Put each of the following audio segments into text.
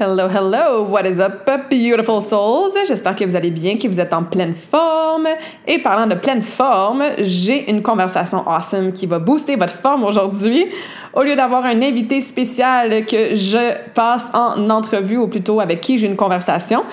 Hello, hello, what is up, beautiful souls? J'espère que vous allez bien, que vous êtes en pleine forme. Et parlant de pleine forme, j'ai une conversation awesome qui va booster votre forme aujourd'hui. Au lieu d'avoir un invité spécial que je passe en entrevue, ou plutôt avec qui j'ai une conversation,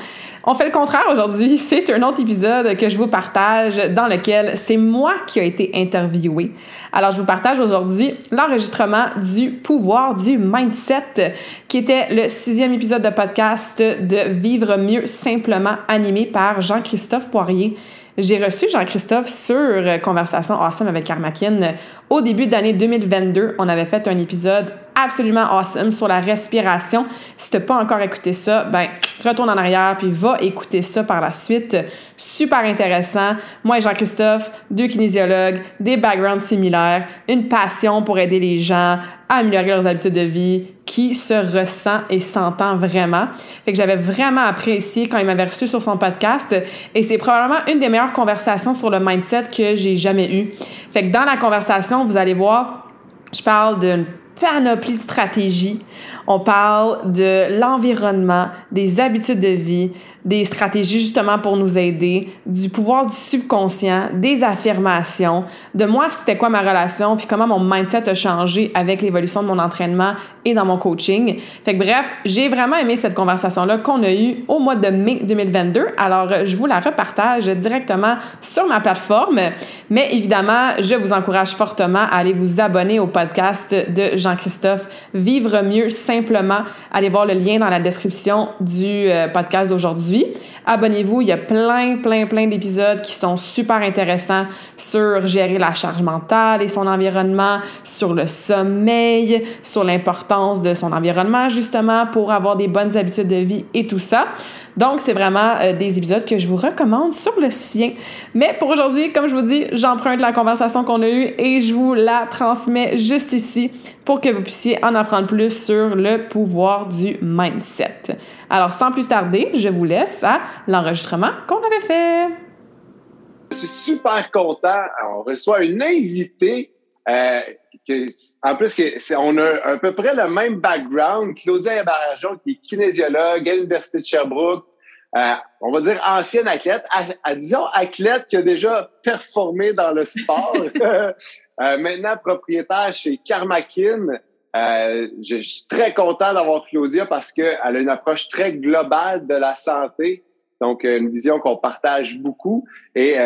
on fait le contraire aujourd'hui. C'est un autre épisode que je vous partage dans lequel c'est moi qui ai été interviewé. Alors, je vous partage aujourd'hui l'enregistrement du pouvoir du mindset, qui était le sixième épisode de podcast de Vivre mieux simplement animé par Jean-Christophe Poirier. J'ai reçu Jean-Christophe sur Conversation Awesome avec Karmakin au début d'année 2022. On avait fait un épisode absolument awesome sur la respiration. Si t'as pas encore écouté ça, ben retourne en arrière puis va écouter ça par la suite. Super intéressant. Moi et Jean-Christophe, deux kinésiologues, des backgrounds similaires, une passion pour aider les gens à améliorer leurs habitudes de vie qui se ressent et s'entend vraiment. Fait que j'avais vraiment apprécié quand il m'avait reçu sur son podcast et c'est probablement une des meilleures conversations sur le mindset que j'ai jamais eues. Fait que dans la conversation, vous allez voir, je parle d'une panoplie de stratégies. On parle de l'environnement, des habitudes de vie, des stratégies justement pour nous aider, du pouvoir du subconscient, des affirmations, de moi c'était quoi ma relation, puis comment mon mindset a changé avec l'évolution de mon entraînement et dans mon coaching. Fait que bref, j'ai vraiment aimé cette conversation-là qu'on a eue au mois de mai 2022. Alors, je vous la repartage directement sur ma plateforme. Mais évidemment, je vous encourage fortement à aller vous abonner au podcast de Jean-Christophe Vivre mieux simplement. Allez voir le lien dans la description du euh, podcast d'aujourd'hui. Abonnez-vous, il y a plein, plein, plein d'épisodes qui sont super intéressants sur gérer la charge mentale et son environnement, sur le sommeil, sur l'importance de son environnement justement pour avoir des bonnes habitudes de vie et tout ça. Donc, c'est vraiment euh, des épisodes que je vous recommande sur le sien. Mais pour aujourd'hui, comme je vous dis, j'emprunte la conversation qu'on a eue et je vous la transmets juste ici pour que vous puissiez en apprendre plus sur le pouvoir du mindset. Alors, sans plus tarder, je vous laisse à l'enregistrement qu'on avait fait. Je suis super content. On reçoit une invitée euh, en plus, on a à peu près le même background. Claudia Barajon, qui est kinésiologue à l'Université de Sherbrooke, euh, on va dire ancienne athlète, à, disons athlète qui a déjà performé dans le sport, euh, maintenant propriétaire chez Karmakin. Euh, je suis très content d'avoir Claudia parce qu'elle a une approche très globale de la santé. Donc, une vision qu'on partage beaucoup. Et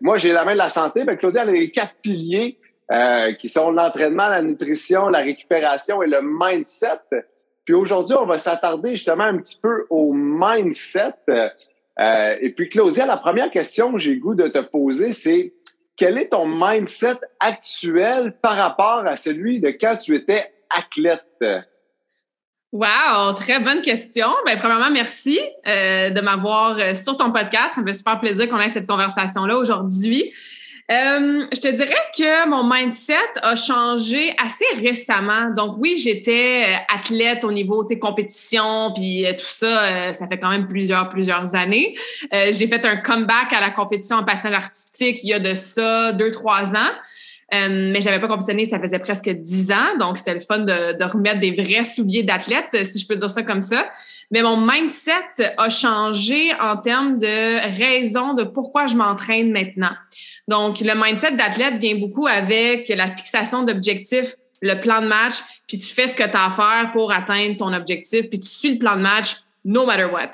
moi, j'ai la main de la santé. Ben, Claudia, elle a les quatre piliers euh, qui sont l'entraînement, la nutrition, la récupération et le mindset. Puis aujourd'hui, on va s'attarder justement un petit peu au mindset. Euh, et puis Claudia, la première question que j'ai goût de te poser, c'est quel est ton mindset actuel par rapport à celui de quand tu étais athlète? Wow, très bonne question. Ben, premièrement, merci euh, de m'avoir sur ton podcast. Ça me fait super plaisir qu'on ait cette conversation-là aujourd'hui. Euh, je te dirais que mon mindset a changé assez récemment. Donc oui, j'étais euh, athlète au niveau de compétition, puis euh, tout ça, ça fait quand même plusieurs plusieurs années. j'ai fait un comeback à la compétition en patin artistique il y a de ça deux trois ans. mais j'avais pas compétitionné, ça faisait presque dix ans, donc c'était le fun de, de remettre des vrais souliers d'athlète, si je peux dire ça comme ça. Mais mon mindset a changé en termes de raison de pourquoi je m'entraîne maintenant. Donc, le mindset d'athlète vient beaucoup avec la fixation d'objectifs, le plan de match, puis tu fais ce que tu as à faire pour atteindre ton objectif, puis tu suis le plan de match no matter what.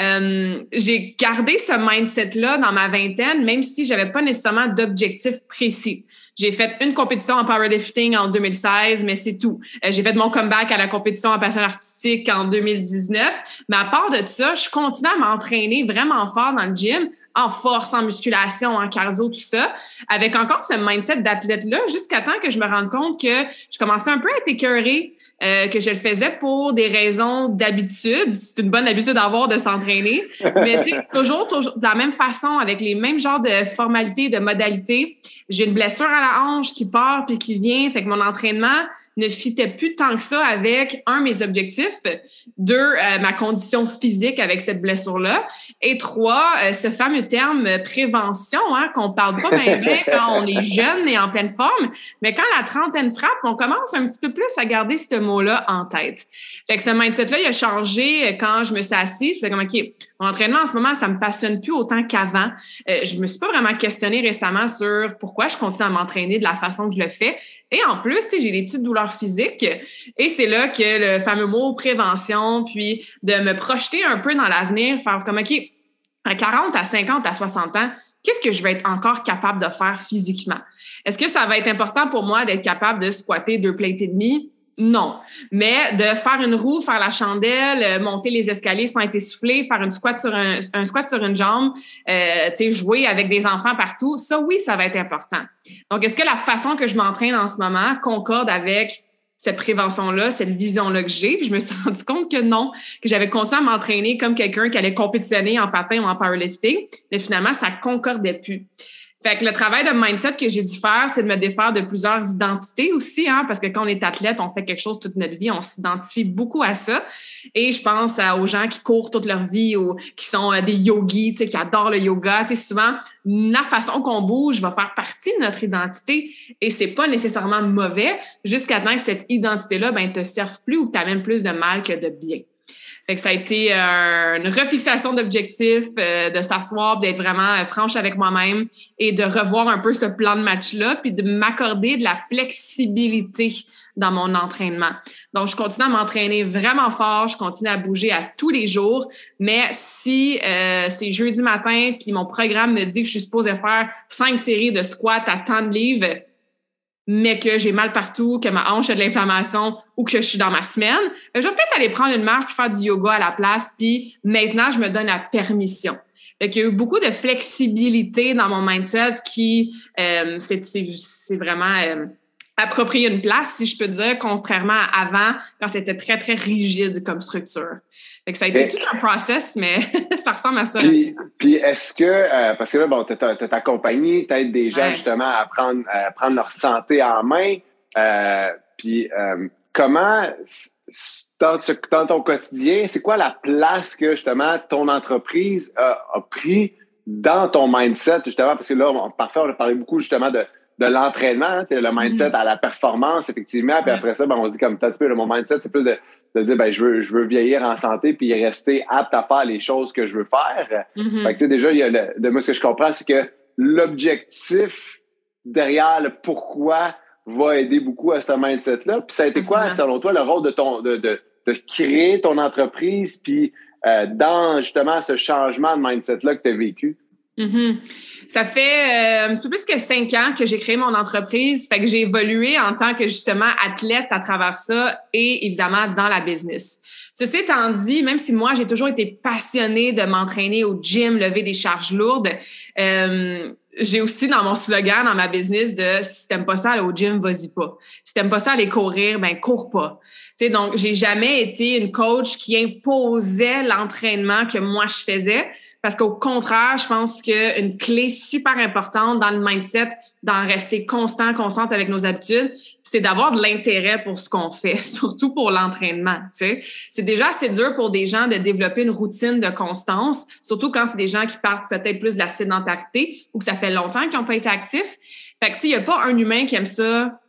Euh, j'ai gardé ce mindset-là dans ma vingtaine, même si j'avais pas nécessairement d'objectif précis. J'ai fait une compétition en powerlifting en 2016, mais c'est tout. Euh, j'ai fait mon comeback à la compétition en passion artistique en 2019. Mais à part de ça, je continue à m'entraîner vraiment fort dans le gym, en force, en musculation, en cardio, tout ça, avec encore ce mindset d'athlète-là, jusqu'à temps que je me rende compte que je commençais un peu à être écœurée, euh, que je le faisais pour des raisons d'habitude. C'est une bonne habitude d'avoir de s'entraîner. Mais toujours, toujours de la même façon, avec les mêmes genres de formalités, de modalités. J'ai une blessure à la hanche qui part puis qui vient. Fait que mon entraînement, ne fitait plus tant que ça avec, un, mes objectifs, deux, euh, ma condition physique avec cette blessure-là, et trois, euh, ce fameux terme prévention, hein, qu'on parle pas bien, bien quand on est jeune et en pleine forme, mais quand la trentaine frappe, on commence un petit peu plus à garder ce mot-là en tête. Fait que ce mindset-là, il a changé euh, quand je me suis assise. Je fais comme, OK, mon entraînement en ce moment, ça me passionne plus autant qu'avant. je me suis pas vraiment questionnée récemment sur pourquoi je continue à m'entraîner de la façon que je le fais. Et en plus, j'ai des petites douleurs physiques. Et c'est là que le fameux mot prévention, puis de me projeter un peu dans l'avenir, faire comme, OK, à 40, à 50, à 60 ans, qu'est-ce que je vais être encore capable de faire physiquement? Est-ce que ça va être important pour moi d'être capable de squatter deux plates et demi? Non. Mais de faire une roue, faire la chandelle, euh, monter les escaliers sans être essoufflé, faire une squat sur un, squat sur une jambe, euh, jouer avec des enfants partout, ça oui, ça va être important. Donc, est-ce que la façon que je m'entraîne en ce moment concorde avec cette prévention-là, cette vision-là que j'ai? Je me suis rendu compte que non, que j'avais à m'entraîner comme quelqu'un qui allait compétitionner en patin ou en powerlifting, mais finalement, ça concordait plus. Fait que le travail de mindset que j'ai dû faire, c'est de me défaire de plusieurs identités aussi, hein, parce que quand on est athlète, on fait quelque chose toute notre vie, on s'identifie beaucoup à ça. Et je pense aux gens qui courent toute leur vie ou qui sont euh, des yogis, qui adorent le yoga. souvent, la façon qu'on bouge va faire partie de notre identité et c'est pas nécessairement mauvais jusqu'à temps que cette identité-là ben, te serve plus ou t'amène plus de mal que de bien. Fait que ça a été euh, une refixation d'objectifs, euh, de s'asseoir, d'être vraiment euh, franche avec moi-même et de revoir un peu ce plan de match-là, puis de m'accorder de la flexibilité dans mon entraînement. Donc, je continue à m'entraîner vraiment fort, je continue à bouger à tous les jours, mais si c'est jeudi matin, puis mon programme me dit que je suis supposée faire cinq séries de squats à tant de livres, mais que j'ai mal partout, que ma hanche a de l'inflammation ou que je suis dans ma semaine, ben, je vais peut-être aller prendre une marche faire du yoga à la place, puis maintenant, je me donne la permission. Fait qu'il y a eu beaucoup de flexibilité dans mon mindset qui, euh, c'est vraiment euh, approprié une place, si je peux dire, contrairement à avant, quand c'était très, très rigide comme structure. Fait que ça a été tout un process, mais ça ressemble à ça. Puis, est-ce que, euh, parce que là, bon, tu as, ta compagnie, tu des gens justement à prendre, à prendre leur santé en main. Euh, puis euh, comment, dans, dans, ton quotidien, c'est quoi la place que justement ton entreprise a, a pris dans ton mindset, justement? Parce que là, parfois, on a parlé beaucoup justement de de l'entraînement, le mindset mm-hmm. à la performance, effectivement. Puis après ça, ben, on se dit comme, un petit peu, mon mindset, c'est plus de, de dire, ben, je veux, je veux vieillir en santé puis rester apte à faire les choses que je veux faire. Fait que, tu sais, déjà, il y a de moi, ce que je comprends, c'est que l'objectif derrière le pourquoi va aider beaucoup à ce mindset-là. Puis ça a été quoi, selon toi, le rôle de ton, de, de, de créer ton entreprise puis euh, dans justement ce changement de mindset-là que tu as vécu? Mm-hmm. Ça fait euh, plus que cinq ans que j'ai créé mon entreprise. Fait que j'ai évolué en tant que justement athlète à travers ça et évidemment dans la business. Ceci étant dit, même si moi j'ai toujours été passionnée de m'entraîner au gym, lever des charges lourdes, euh, j'ai aussi dans mon slogan, dans ma business, de si t'aimes pas ça aller au gym, vas-y pas. Si t'aimes pas ça aller courir, ben cours pas. Sais donc, j'ai jamais été une coach qui imposait l'entraînement que moi je faisais. Parce qu'au contraire, je pense qu'une clé super importante dans le mindset, d'en rester constant, constante avec nos habitudes, c'est d'avoir de l'intérêt pour ce qu'on fait, surtout pour l'entraînement. C'est déjà assez dur pour des gens de développer une routine de constance, surtout quand c'est des gens qui partent peut-être plus de la sédentarité ou que ça fait longtemps qu'ils n'ont pas été actifs. Fait que, il n'y a pas un humain qui aime ça,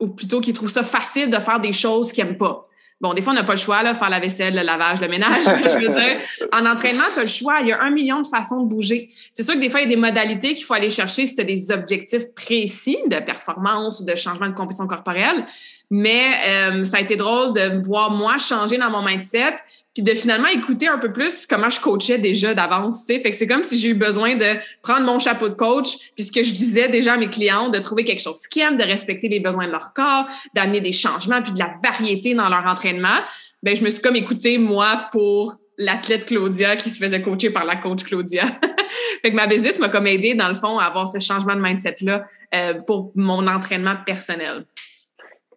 ou plutôt qui trouve ça facile de faire des choses qu'il n'aime pas. Bon, des fois, on n'a pas le choix, là, faire la vaisselle, le lavage, le ménage. je veux dire, en entraînement, tu as le choix. Il y a un million de façons de bouger. C'est sûr que des fois, il y a des modalités qu'il faut aller chercher si tu as des objectifs précis de performance ou de changement de compétition corporelle. Mais euh, ça a été drôle de voir moi changer dans mon mindset, puis de finalement écouter un peu plus comment je coachais déjà d'avance. Fait que c'est comme si j'ai eu besoin de prendre mon chapeau de coach, puis ce que je disais déjà à mes clients, de trouver quelque chose qu'ils aiment, de respecter les besoins de leur corps, d'amener des changements, puis de la variété dans leur entraînement. Ben, je me suis comme écoutée, moi, pour l'athlète Claudia qui se faisait coacher par la coach Claudia. fait que ma business m'a comme aidé, dans le fond, à avoir ce changement de mindset-là euh, pour mon entraînement personnel.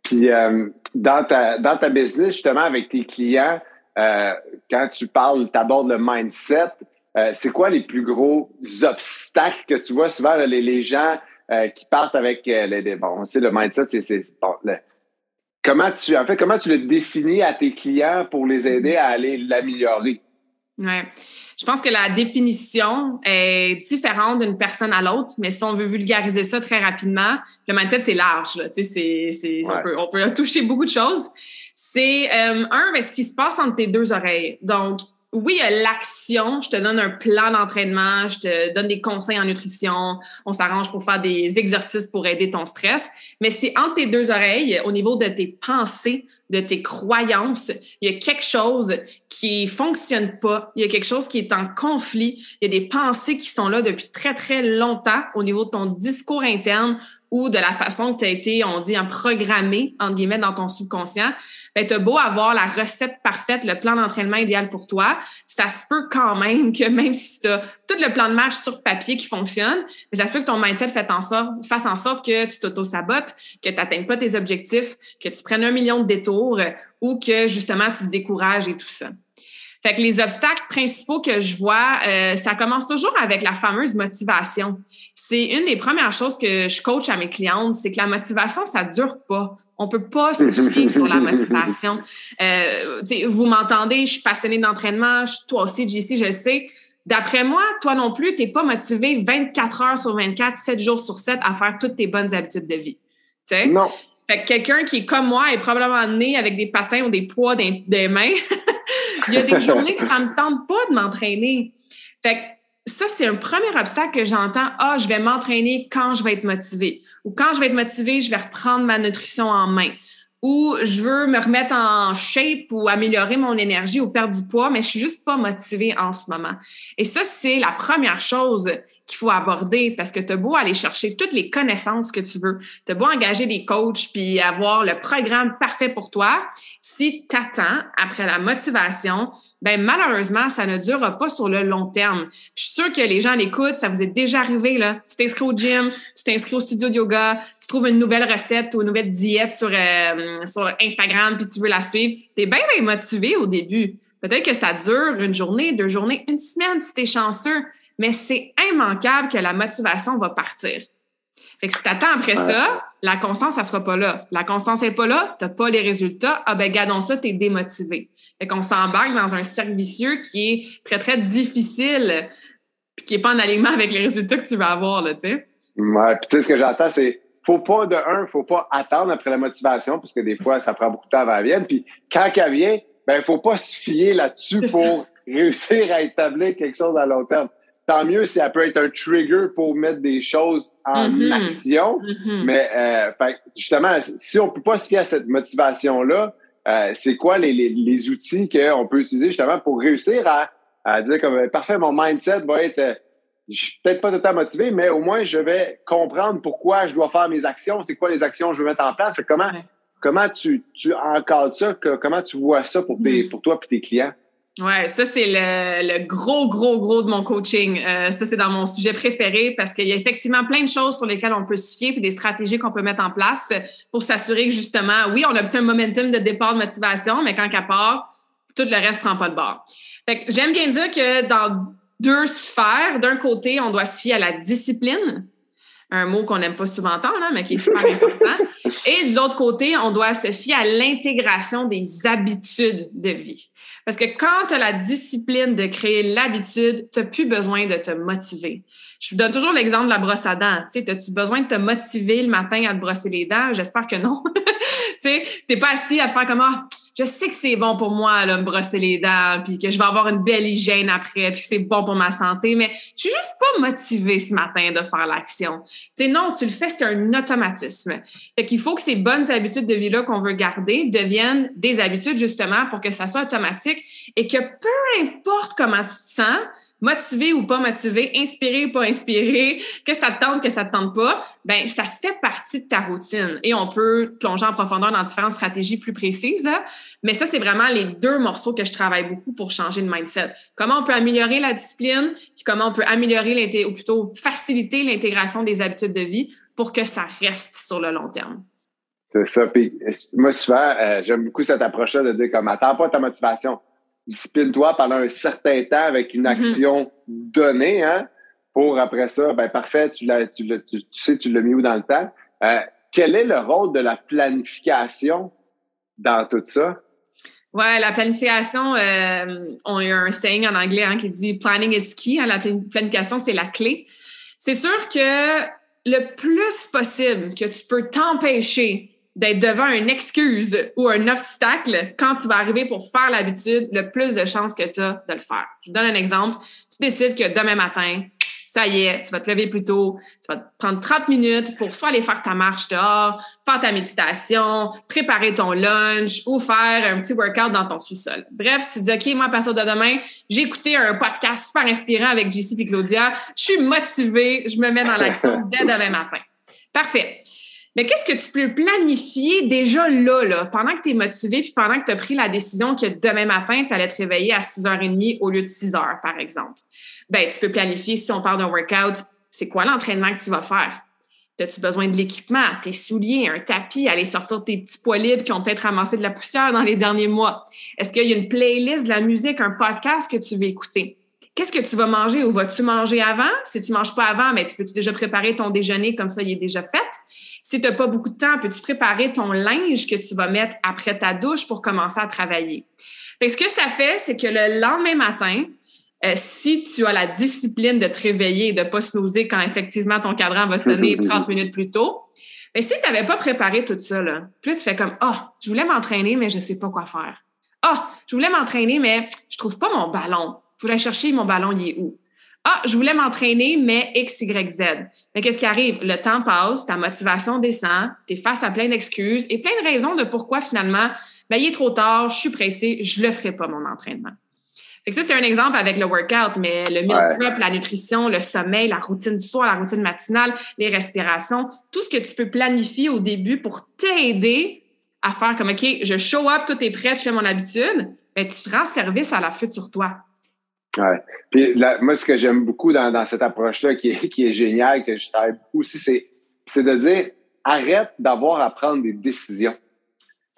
Puis, euh, dans, ta, dans ta business, justement, avec tes clients, euh, quand tu parles, tu abordes le mindset, c'est quoi les plus gros obstacles que tu vois? Souvent, les, les gens qui partent avec les, bon, on sait, le mindset, c'est bon, Comment tu, en fait, comment tu le définis à tes clients pour les aider à aller l'améliorer? Ouais. Je pense que la définition est différente d'une personne à l'autre, mais si on veut vulgariser ça très rapidement, le mindset, c'est large. Là. C'est, c'est, on, peut, on peut toucher beaucoup de choses. C'est, euh, un, ben, ce qui se passe entre tes deux oreilles. Donc, oui, il y a l'action. Je te donne un plan d'entraînement, je te donne des conseils en nutrition. On s'arrange pour faire des exercices pour aider ton stress. Mais c'est entre tes deux oreilles, au niveau de tes pensées, de tes croyances, il y a quelque chose qui fonctionne pas. Il y a quelque chose qui est en conflit. Il y a des pensées qui sont là depuis très, très longtemps au niveau de ton discours interne ou de la façon que tu as été, on dit, programmé, entre guillemets, dans ton subconscient, ben, tu as beau avoir la recette parfaite, le plan d'entraînement idéal pour toi, ça se peut quand même que même si tu as tout le plan de match sur papier qui fonctionne, mais ça se peut que ton mindset fasse en sorte, fasse en sorte que tu t'auto-sabotes, que tu n'atteignes pas tes objectifs, que tu prennes un million de détours ou que justement tu te décourages et tout ça. Fait que les obstacles principaux que je vois, euh, ça commence toujours avec la fameuse motivation. C'est une des premières choses que je coach à mes clientes, c'est que la motivation, ça dure pas. On peut pas se fier sur la motivation. Euh, vous m'entendez, je suis passionnée d'entraînement, toi aussi, JC, je le sais. D'après moi, toi non plus, tu n'es pas motivé 24 heures sur 24, 7 jours sur 7 à faire toutes tes bonnes habitudes de vie. T'sais? Non. Fait que quelqu'un qui est comme moi est probablement né avec des patins ou des poids des mains. Il y a des journées que ça ne me tente pas de m'entraîner. Fait que ça, c'est un premier obstacle que j'entends. Ah, je vais m'entraîner quand je vais être motivée. Ou quand je vais être motivée, je vais reprendre ma nutrition en main. Ou je veux me remettre en shape ou améliorer mon énergie ou perdre du poids, mais je suis juste pas motivée en ce moment. Et ça, c'est la première chose qu'il faut aborder parce que tu as beau aller chercher toutes les connaissances que tu veux, tu as beau engager des coachs puis avoir le programme parfait pour toi. Si tu attends après la motivation, ben malheureusement, ça ne durera pas sur le long terme. Je suis sûre que les gens l'écoutent, ça vous est déjà arrivé. Là. Tu t'inscris au gym, tu t'inscris au studio de yoga, tu trouves une nouvelle recette ou une nouvelle diète sur, euh, Instagram puis tu veux la suivre. Tu es bien, bien motivé au début. Peut-être que ça dure une journée, deux journées, une semaine si tu es chanceux mais c'est immanquable que la motivation va partir. Fait que si t'attends après ça, la constance, ça sera pas là. La constance n'est pas là, t'as pas les résultats, ah ben gardons ça, t'es démotivé. Fait qu'on s'embarque dans un cercle vicieux qui est très, très difficile puis qui est pas en alignement avec les résultats que tu vas avoir, là, tu sais. Ouais, puis tu sais, ce que j'entends, c'est faut pas, de un, faut pas attendre après la motivation, parce que des fois, ça prend beaucoup de temps avant qu'elle vienne. Puis quand elle vient, ben, faut pas se fier là-dessus pour réussir à établir quelque chose à long terme tant mieux si ça peut être un trigger pour mettre des choses en mm-hmm. action. Mm-hmm. Mais euh, justement, si on ne peut pas se fier à cette motivation-là, euh, c'est quoi les, les, outils qu'on peut utiliser justement pour réussir à, à dire comme parfait, mon mindset va être euh, je suis peut-être pas totalement motivé, mais au moins je vais comprendre pourquoi je dois faire mes actions, c'est quoi les actions que je veux mettre en place. comment, comment tu, tu encadres ça, comment tu vois ça pour, tes, mm. pour toi et tes clients? Ouais, ça c'est le, gros, gros, gros de mon coaching. Euh, ça c'est dans mon sujet préféré parce qu'il y a effectivement plein de choses sur lesquelles on peut se fier puis des stratégies qu'on peut mettre en place pour s'assurer que justement, oui, on obtient un momentum de départ de motivation, mais quand qu'à part, tout le reste prend pas de bord. Fait que j'aime bien dire que dans deux sphères, d'un côté, on doit se fier à la discipline, un mot qu'on n'aime pas souvent entendre, hein, mais qui est super important. Et de l'autre côté, on doit se fier à l'intégration des habitudes de vie. Parce que quand tu as la discipline de créer l'habitude, tu n'as plus besoin de te motiver. Je vous donne toujours l'exemple de la brosse à dents. Tu as-tu besoin de te motiver le matin à te brosser les dents? J'espère que non. tu n'es pas assis à te faire comme, ah, je sais que c'est bon pour moi, là, me brosser les dents, puis que je vais avoir une belle hygiène après, puis c'est bon pour ma santé, mais je suis juste pas motivée ce matin de faire l'action. Tu sais, non, tu le fais, c'est un automatisme. Fait qu'il faut que ces bonnes habitudes de vie-là qu'on veut garder deviennent des habitudes, justement, pour que ça soit automatique et que peu importe comment tu te sens, motivé ou pas motivé, inspiré ou pas inspiré, que ça te tente, que ça te tente pas, ben ça fait partie de ta routine. Et on peut plonger en profondeur dans différentes stratégies plus précises, là. mais ça, c'est vraiment les deux morceaux que je travaille beaucoup pour changer le mindset. Comment on peut améliorer la discipline, puis comment on peut améliorer, ou plutôt faciliter l'intégration des habitudes de vie pour que ça reste sur le long terme. C'est ça. Puis moi, souvent, euh, j'aime beaucoup cette approche-là de dire comme attends pas ta motivation discipline-toi pendant un certain temps avec une mm-hmm. action donnée, hein, pour après ça, ben parfait, tu, l'as, tu, tu, sais, tu l'as mis où dans le temps. Euh, quel est le rôle de la planification dans tout ça? Ouais, la planification, euh, on a un saying en anglais hein, qui dit planning is key. Hein, la planification, c'est la clé. C'est sûr que le plus possible que tu peux t'empêcher d'être devant une excuse ou un obstacle quand tu vas arriver pour faire l'habitude, le plus de chances que tu as de le faire. Je vous donne un exemple. Tu décides que demain matin, ça y est, tu vas te lever plus tôt, tu vas te prendre 30 minutes pour soit aller faire ta marche dehors, faire ta méditation, préparer ton lunch ou faire un petit workout dans ton sous-sol. Bref, tu dis, OK, moi, à partir de demain, j'ai écouté un podcast super inspirant avec JC et Claudia. Je suis motivée, je me mets dans l'action dès demain matin. Parfait. Mais qu'est-ce que tu peux planifier déjà là, là pendant que tu es motivé, puis pendant que tu as pris la décision que demain matin, tu allais te réveiller à 6h30 au lieu de 6h, par exemple? Ben, tu peux planifier, si on parle d'un workout, c'est quoi l'entraînement que tu vas faire? As-tu besoin de l'équipement, tes souliers, un tapis, aller sortir tes petits poids libres qui ont peut-être ramassé de la poussière dans les derniers mois? Est-ce qu'il y a une playlist de la musique, un podcast que tu veux écouter? Qu'est-ce que tu vas manger ou vas-tu manger avant? Si tu ne manges pas avant, mais ben, tu peux -tu déjà préparer ton déjeuner comme ça, il est déjà fait? Si tu n'as pas beaucoup de temps, peux-tu préparer ton linge que tu vas mettre après ta douche pour commencer à travailler? Fait ce que ça fait, c'est que le lendemain matin, euh, si tu as la discipline de te réveiller et de ne pas snoozer quand effectivement ton cadran va sonner 30 minutes plus tôt, mais si tu n'avais pas préparé tout ça, là, plus tu fais comme Ah, oh, je voulais m'entraîner, mais je ne sais pas quoi faire. Ah, oh, je voulais m'entraîner, mais je ne trouve pas mon ballon. Il faudrait chercher mon ballon, il est où? Ah, je voulais m'entraîner, mais X, Y, Z. Mais qu'est-ce qui arrive? Le temps passe, ta motivation descend, tu es face à plein d'excuses et plein de raisons de pourquoi finalement, ben, il est trop tard, je suis pressé, je le ferai pas, mon entraînement. Fait ça, c'est un exemple avec le workout, mais le meal prep, la nutrition, le sommeil, la routine du soir, la routine matinale, les respirations, tout ce que tu peux planifier au début pour t'aider à faire comme, OK, je show up, tout est prêt, je fais mon habitude, ben, tu rends service à la future toi. Ouais. Puis moi, ce que j'aime beaucoup dans, dans cette approche-là, qui est, qui est génial, que je travaille beaucoup aussi, c'est, c'est de dire arrête d'avoir à prendre des décisions.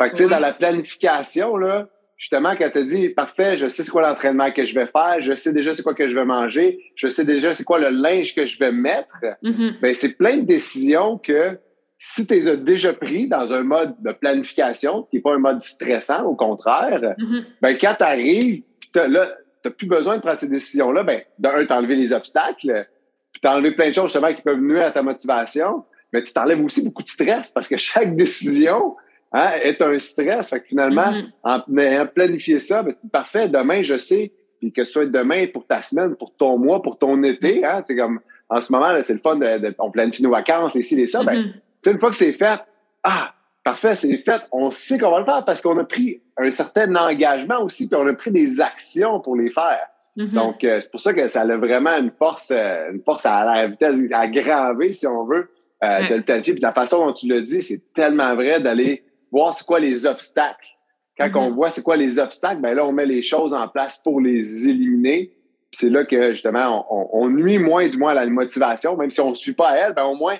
Fait que, tu sais, dans la planification, là, justement, quand tu dit parfait, je sais c'est quoi l'entraînement que je vais faire, je sais déjà c'est quoi que je vais manger, je sais déjà c'est quoi le linge que je vais mettre, mm-hmm. ben, c'est plein de décisions que si tu les as déjà pris dans un mode de planification, qui n'est pas un mode stressant, au contraire, mm-hmm. ben, quand tu arrives, là, n'as plus besoin de prendre ces décisions-là, ben, d'un, t'enlever les obstacles, puis t'enlever plein de choses justement qui peuvent nuire à ta motivation, mais tu t'enlèves aussi beaucoup de stress parce que chaque décision hein, est un stress. Fait que finalement, mm-hmm. en, ayant planifié ça, ben, tu dis parfait, demain, je sais, puis que ce soit demain pour ta semaine, pour ton mois, pour ton été, hein, c'est comme en ce moment, c'est le fun de, on planifie nos vacances, ici et ça, ben, mm-hmm. une fois que c'est fait, ah, parfait, c'est fait, on sait qu'on va le faire parce qu'on a pris un certain engagement aussi, puis on a pris des actions pour les faire. Mm-hmm. Donc, euh, c'est pour ça que ça a vraiment une force, euh, une force à la vitesse aggraver, si on veut, euh, de le planifier. Puis la façon dont tu le dis, c'est tellement vrai d'aller voir c'est quoi les obstacles. Quand mm-hmm. on voit c'est quoi les obstacles, ben là, on met les choses en place pour les éliminer. Puis c'est là que, justement, on, nuit moins, du moins, à la motivation. Même si on ne suit pas à elle, ben au moins,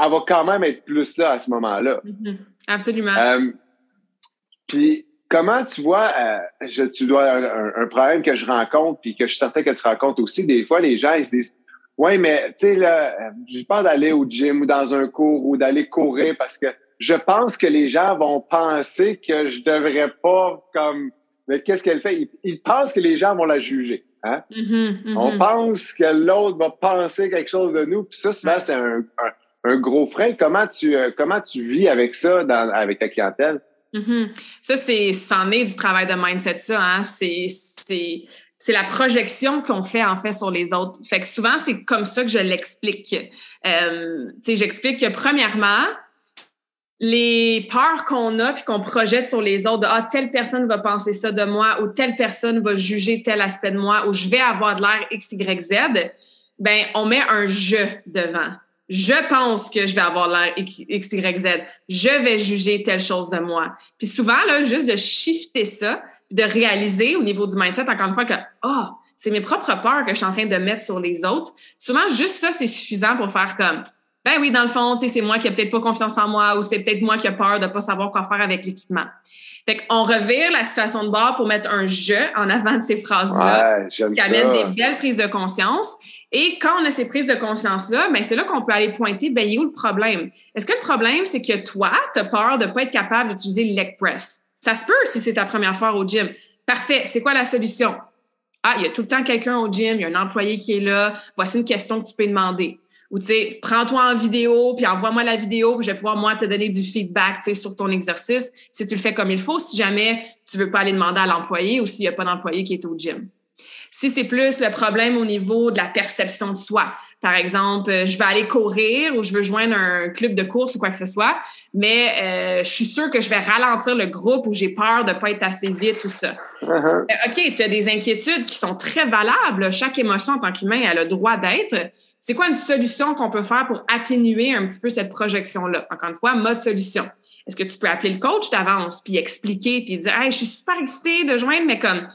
elle va quand même être plus là à ce moment-là. Mm-hmm. Absolument. puis, comment tu vois, euh, je, tu dois un, problème que je rencontre, puis que je suis certain que tu rencontres aussi, des fois, les gens, ils se disent Ouais, mais tu sais, là, j'ai peur d'aller au gym ou dans un cours ou d'aller courir parce que je pense que les gens vont penser que je devrais pas comme. Mais qu'est-ce qu'elle fait? Ils, pensent que les gens vont la juger. Hein? Mm-hmm, mm-hmm. On pense que l'autre va penser quelque chose de nous. Puis ça, souvent, c'est un, un, gros frein. Comment tu, euh, comment tu vis avec ça avec ta clientèle? Mm-hmm. Ça, c'est, c'en est du travail de mindset, ça. Hein? C'est la projection qu'on fait en fait sur les autres. Fait que souvent, c'est comme ça que je l'explique. Euh, j'explique que premièrement, les peurs qu'on a puis qu'on projette sur les autres, de, ah, telle personne va penser ça de moi ou telle personne va juger tel aspect de moi ou je vais avoir de l'air X, Y, Z, ben, on met un je devant. Je pense que je vais avoir l'air X, Y, Z. Je vais juger telle chose de moi. Puis souvent, là, juste de shifter ça, de réaliser au niveau du mindset, encore une fois, que, ah, oh, c'est mes propres peurs que je suis en train de mettre sur les autres. Souvent, juste ça, c'est suffisant pour faire comme, ben oui, dans le fond, c'est moi qui n'ai peut-être pas confiance en moi ou c'est peut-être moi qui ai peur de ne pas savoir quoi faire avec l'équipement. Fait qu'on revire la situation de bord pour mettre un je en avant de ces phrases-là, qui amène des belles prises de conscience. Et quand on a ces prises de conscience-là, ben c'est là qu'on peut aller pointer, ben, il est où le problème? Est-ce que le problème, c'est que toi, tu as peur de ne pas être capable d'utiliser le leg press? Ça se peut si c'est ta première fois au gym. Parfait. C'est quoi la solution? Ah, il y a tout le temps quelqu'un au gym, il y a un employé qui est là. Voici une question que tu peux demander. Ou, tu sais, prends-toi en vidéo, puis envoie-moi la vidéo, puis je vais pouvoir, moi, te donner du feedback, sur ton exercice, si tu le fais comme il faut, si jamais tu veux pas aller demander à l'employé ou s'il n'y a pas d'employé qui est au gym. Si c'est plus le problème au niveau de la perception de soi, par exemple, euh, je vais aller courir ou je veux joindre un club de course ou quoi que ce soit, mais euh, je suis sûre que je vais ralentir le groupe ou j'ai peur de ne pas être assez vite, tout ça. Uh-huh. Euh, OK, tu as des inquiétudes qui sont très valables. Chaque émotion en tant qu'humain, elle a le droit d'être. C'est quoi une solution qu'on peut faire pour atténuer un petit peu cette projection-là? Encore une fois, mode solution. Est-ce que tu peux appeler le coach d'avance, puis expliquer, puis dire Hey, je suis super excitée de joindre, mais comme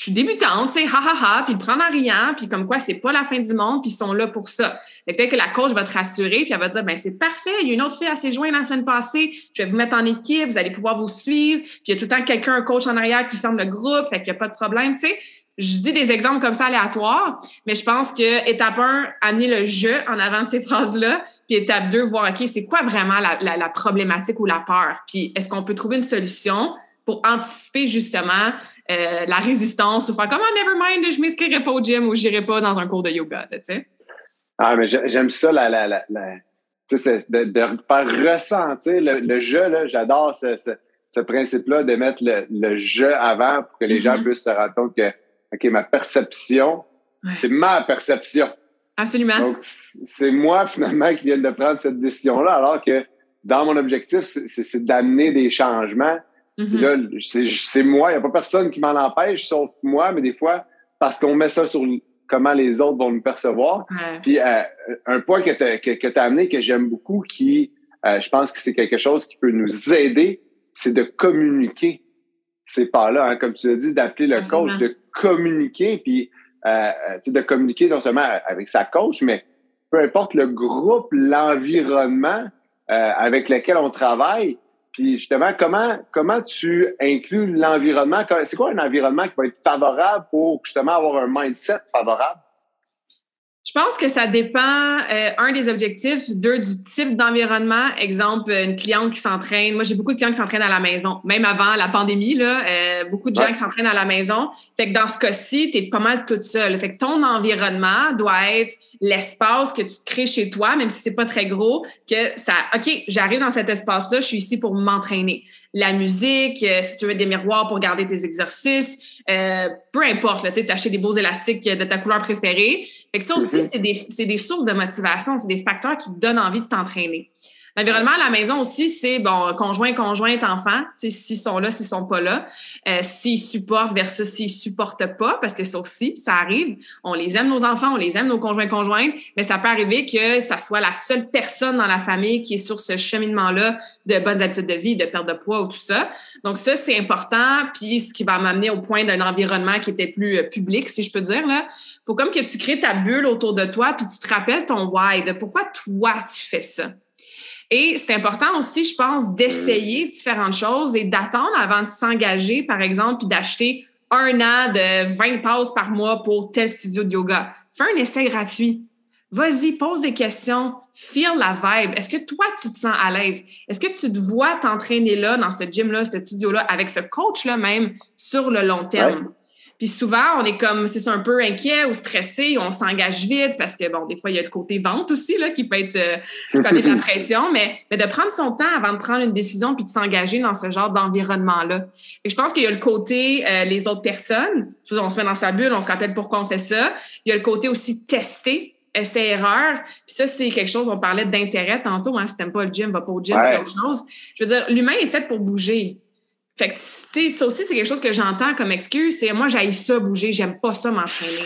je suis débutante, tu sais, ha ha ha, puis le prendre en riant, puis comme quoi c'est pas la fin du monde, puis ils sont là pour ça. Peut-être que la coach va te rassurer, puis elle va dire ben c'est parfait, il y a une autre fille à s'est jointe la semaine passée, je vais vous mettre en équipe, vous allez pouvoir vous suivre, puis il y a tout le temps quelqu'un, un coach en arrière qui ferme le groupe, fait qu'il n'y a pas de problème, tu sais. Je dis des exemples comme ça aléatoires, mais je pense que étape 1, amener le jeu en avant de ces phrases-là, puis étape 2, voir, OK, c'est quoi vraiment la, problématique ou la peur? Puis est-ce qu'on peut trouver une solution? Pour anticiper justement euh, la résistance ou faire comme, oh, never mind, je m'inscrirai pas au gym ou j'irai pas dans un cours de yoga, tu sais? Ah, mais j'aime ça, la, la, la, de, de, faire ressentir le, le jeu, j'adore ce, ce, principe-là de mettre le, le, jeu avant pour que les gens mm-hmm. puissent se rendre compte que OK, ma perception, c'est ma perception. Absolument. Donc, c'est moi, finalement, qui viens de prendre cette décision-là, alors que dans mon objectif, c'est d'amener des changements. Mm-hmm. Là, c'est moi, il n'y a pas personne qui m'en empêche, sauf moi, mais des fois, parce qu'on met ça sur comment les autres vont nous percevoir. Puis, euh, un point que tu as, que, amené, que j'aime beaucoup, qui, euh, je pense que c'est quelque chose qui peut nous aider, c'est de communiquer ces pas-là, hein, comme tu l'as dit, d'appeler le coach, de communiquer, puis euh, euh de communiquer non seulement avec sa coach, mais peu importe le groupe, l'environnement euh, avec lequel on travaille. Puis justement, comment comment tu inclus l'environnement? C'est quoi un environnement qui va être favorable pour justement avoir un mindset favorable? Je pense que ça dépend, euh, un, des objectifs, deux, du type d'environnement. Exemple, une cliente qui s'entraîne. Moi, j'ai beaucoup de clients qui s'entraînent à la maison. Même avant la pandémie, là, euh, beaucoup de gens qui s'entraînent à la maison. Fait que dans ce cas-ci, tu es pas mal toute seule. Fait que ton environnement doit être l'espace que tu te crées chez toi, même si c'est pas très gros, que ça, OK, j'arrive dans cet espace-là, je suis ici pour m'entraîner. La musique, euh, si tu veux des miroirs pour garder tes exercices, euh, peu importe, tu acheter des beaux élastiques de ta couleur préférée. Fait que ça aussi, mm-hmm. c'est des, des, sources de motivation, c'est des facteurs qui te donnent envie de t'entraîner. L'environnement à la maison aussi, c'est bon, conjoint, conjointe, enfant, s'ils sont là, s'ils sont pas là, euh, s'ils supportent versus s'ils supportent pas, parce que ça aussi, ça arrive. On les aime nos enfants, on les aime nos conjoints, conjointes, mais ça peut arriver que ça soit la seule personne dans la famille qui est sur ce cheminement-là de bonnes habitudes de vie, de perte de poids ou tout ça. Donc ça, c'est important. Puis ce qui va m'amener au point d'un environnement qui était plus euh, public, si je peux dire là, faut comme que tu crées ta bulle autour de toi, puis tu te rappelles ton why, de pourquoi toi tu fais ça. Et c'est important aussi, je pense, d'essayer différentes choses et d'attendre avant de s'engager, par exemple, puis d'acheter un an de 20 passes par mois pour tel studio de yoga. Fais un essai gratuit. Vas-y, pose des questions, feel la vibe. Est-ce que toi, tu te sens à l'aise? Est-ce que tu te vois t'entraîner là, dans ce gym-là, ce studio-là, avec ce coach-là même, sur le long terme? Puis souvent, on est comme, c'est un peu inquiet ou stressé, on s'engage vite parce que, bon, des fois, il y a le côté vente aussi, là, qui peut être, euh, qui peut de la pression, mais, mais de prendre son temps avant de prendre une décision puis de s'engager dans ce genre d'environnement-là. Et je pense qu'il y a le côté, euh, les autres personnes, on se met dans sa bulle, on se rappelle pourquoi on fait ça. Il y a le côté aussi tester, essai-erreur. Puis ça, c'est quelque chose, on parlait d'intérêt tantôt, hein, si t'aimes pas le gym, va pas au gym, fais autre chose. Je veux dire, l'humain est fait pour bouger. Fait que, ça aussi, c'est quelque chose que j'entends comme excuse, c'est moi, j'aille ça bouger, j'aime pas ça m'entraîner.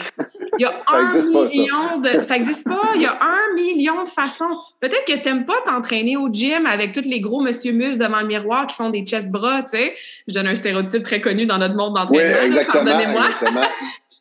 Il y a un million de... Ça existe pas. Il y a un million de façons. Peut-être que t'aimes pas t'entraîner au gym avec tous les gros monsieur mus devant le miroir qui font des chest bras, tu sais. Je donne un stéréotype très connu dans notre monde d'entraînement. Oui, exactement,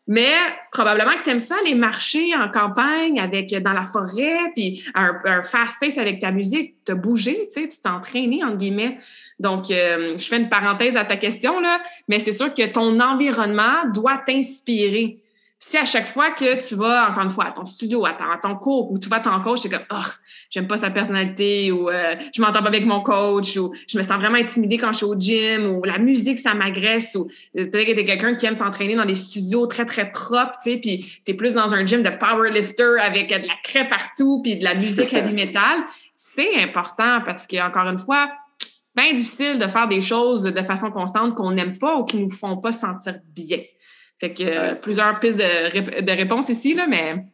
Mais probablement que tu aimes ça aller marcher en campagne avec dans la forêt, puis un, un fast pace avec ta musique, te bouger, tu sais, tu t'entraîner entre guillemets. Donc, euh, je fais une parenthèse à ta question, là, mais c'est sûr que ton environnement doit t'inspirer. Si à chaque fois que tu vas, encore une fois, à ton studio, à ton, cours, ou tu vas à ton coach, c'est comme, oh, j'aime pas sa personnalité, ou euh, je m'entends pas avec mon coach, ou je me sens vraiment intimidée quand je suis au gym, ou la musique, ça m'agresse, ou euh, peut-être que t'es quelqu'un qui aime t'entraîner dans des studios très, très propres, tu sais, puis t'es plus dans un gym de powerlifter avec de la craie partout, puis de la musique heavy metal. C'est important parce que, encore une fois, bien difficile de faire des choses de façon constante qu'on n'aime pas ou qui nous font pas sentir bien. Fait que euh, plusieurs pistes de, de réponses ici, là, mais.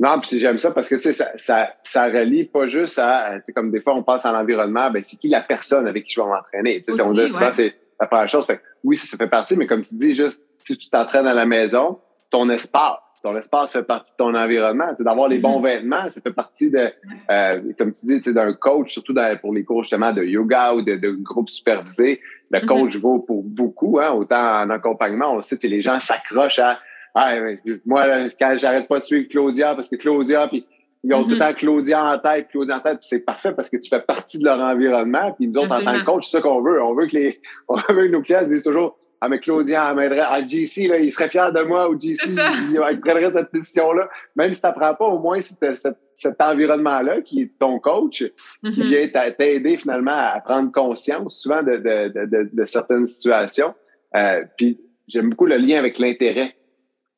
Non, puis j'aime ça parce que ça, ça, ça relie pas juste à, comme des fois on passe à l'environnement, ben c'est qui la personne avec qui je vais m'entraîner? On dit souvent c'est la première chose. Fait, oui, ça, ça fait partie, mais comme tu dis, juste si tu t'entraînes à la maison, ton espace, ton espace fait partie de ton environnement. D'avoir les bons mm-hmm. vêtements, ça fait partie de, euh, comme tu dis, d'un coach, surtout pour les cours justement de yoga ou de, de groupe supervisé. Le mm-hmm. coach vaut pour beaucoup, hein, autant en accompagnement. On sait, les gens s'accrochent à ah, moi, quand j'arrête pas de suivre Claudia, parce que Claudia, puis ils ont tout le mm-hmm. temps Claudia en tête, Claudia en tête, c'est parfait parce que tu fais partie de leur environnement. Puis nous autres, en tant que coach, c'est ça qu'on veut. On veut que les, on veut que nos clients se disent toujours ah, mais Claudia, elle m'aiderait. Ah, JC, là, il serait fier de moi ou JC, il, prendrait cette position-là. Même si tu n'apprends pas, au moins, c'est cet environnement-là qui est ton coach, qui mm-hmm. vient t'aider finalement à prendre conscience souvent de, de, de, de certaines situations. Euh, puis j'aime beaucoup le lien avec l'intérêt.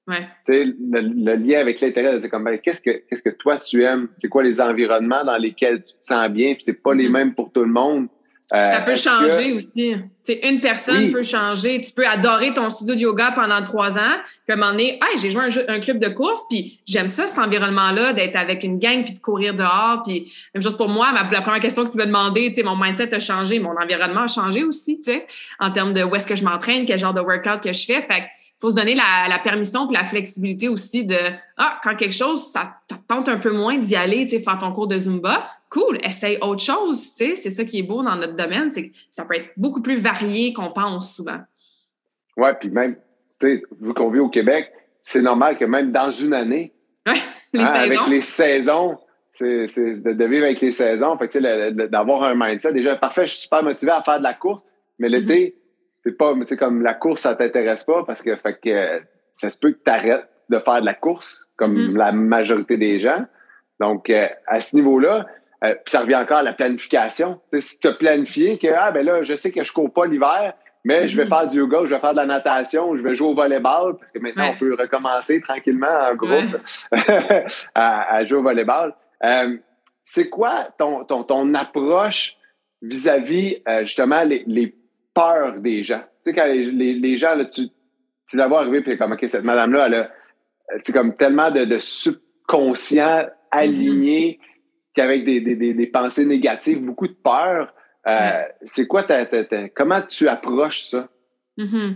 Ouais. Tu sais, le, lien avec l'intérêt, c'est comme, ben, qu'est-ce que, qu'est-ce que toi tu aimes? C'est quoi les environnements dans lesquels tu te sens bien? Puis c'est pas les mm-hmm. mêmes pour tout le monde. Euh, ça peut changer aussi. T'sais, une personne peut changer. Tu peux adorer ton studio de yoga pendant trois ans, puis à un moment donné, hey, j'ai joué un, un, club de course, puis j'aime ça, cet environnement-là, d'être avec une gang, puis de courir dehors. Puis même chose pour moi, la première question que tu m'as demandé, mon mindset a changé, mon environnement a changé aussi, en termes de où est-ce que je m'entraîne, quel genre de workout que je fais. Fait faut se donner la, la permission puis la flexibilité aussi de ah quand quelque chose ça tente un peu moins d'y aller tu sais faire ton cours de zumba cool, essaye autre chose. Tu sais, c'est ça qui est beau dans notre domaine, c'est que ça peut être beaucoup plus varié qu'on pense souvent. Oui, puis même, tu sais, vu qu'on vit au Québec, c'est normal que même dans une année, ouais, les hein, avec les saisons, c'est de, vivre avec les saisons, fait d'avoir un mindset. Déjà, parfait, je suis super motivé à faire de la course, mais l'été, c'est pas, tu sais, comme la course, ça t'intéresse pas parce que, fait que ça se peut que tu arrêtes de faire de la course, comme mm-hmm. la majorité des gens. Donc, euh, à ce niveau-là, euh, puis ça revient encore à la planification. si tu as planifié que, ah, ben là, je sais que je cours pas l'hiver, mais je vais mm-hmm. faire du yoga, je vais faire de la natation, je vais jouer au volleyball, parce que maintenant, on peut recommencer tranquillement en groupe à, jouer au volleyball. Euh, c'est quoi ton, ton, ton approche vis-à-vis, euh, justement, les, les, peurs des gens? Tu sais, quand les, les, gens, là, tu, tu la vois arriver, puis comme, OK, cette madame-là, elle a, comme tellement de, de subconscient aligné, mm-hmm qu'avec des, des, des, pensées négatives, beaucoup de peur. Euh, c'est quoi ta, comment tu approches ça? Mm-hmm.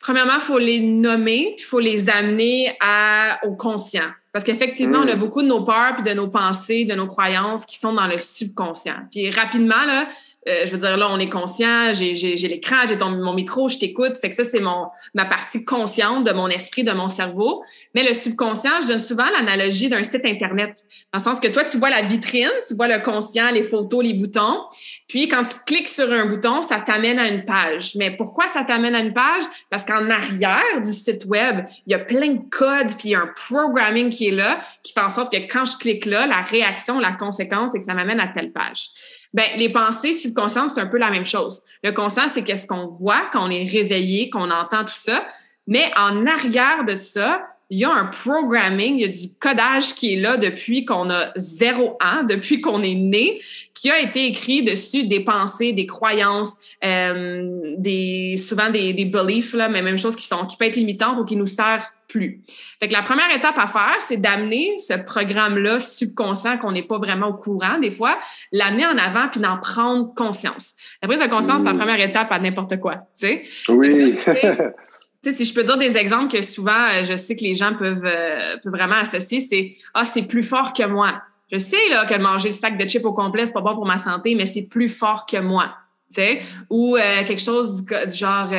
Premièrement, il faut les nommer, il faut les amener à, au conscient. Parce qu'effectivement, on a mm. beaucoup de nos peurs, puis de nos pensées, de nos croyances qui sont dans le subconscient. Puis rapidement, là, euh, je veux dire, là, on est conscient, j'ai l'écran, j'ai mon micro, je t'écoute. Fait que ça, c'est ma partie consciente de mon esprit, de mon cerveau. Mais le subconscient, je donne souvent l'analogie d'un site Internet. Dans le sens que toi, tu vois la vitrine, tu vois le conscient, les photos, les boutons. Puis, quand tu cliques sur un bouton, ça t'amène à une page. Mais pourquoi ça t'amène à une page? Parce qu'en arrière du site web, il y a plein de codes, puis il y a un programming qui est là, qui fait en sorte que quand je clique là, la réaction, la conséquence, c'est que ça m'amène à telle page. Ben, les pensées subconscientes, c'est un peu la même chose. Le conscient, c'est qu'est-ce qu'on voit quand on est réveillé, qu'on entend tout ça. Mais en arrière de ça, il y a un programming, il y a du codage qui est là depuis qu'on a zéro an, depuis qu'on est né, qui a été écrit dessus des pensées, des croyances, euh, des souvent des, des beliefs, là, mais même chose qui sont qui peuvent être limitantes ou qui nous servent plus. Fait que la première étape à faire, c'est d'amener ce programme-là subconscient qu'on n'est pas vraiment au courant des fois, l'amener en avant puis d'en prendre conscience. La prise de conscience, c'est la première étape à n'importe quoi, tu sais. Oui. si je peux dire des exemples que souvent, euh, je sais que les gens peuvent, euh, vraiment associer, c'est Ah, c'est plus fort que moi. Je sais là, que manger le sac de chips au complet, c'est pas bon pour ma santé, mais c'est plus fort que moi. Ou euh, quelque chose du, genre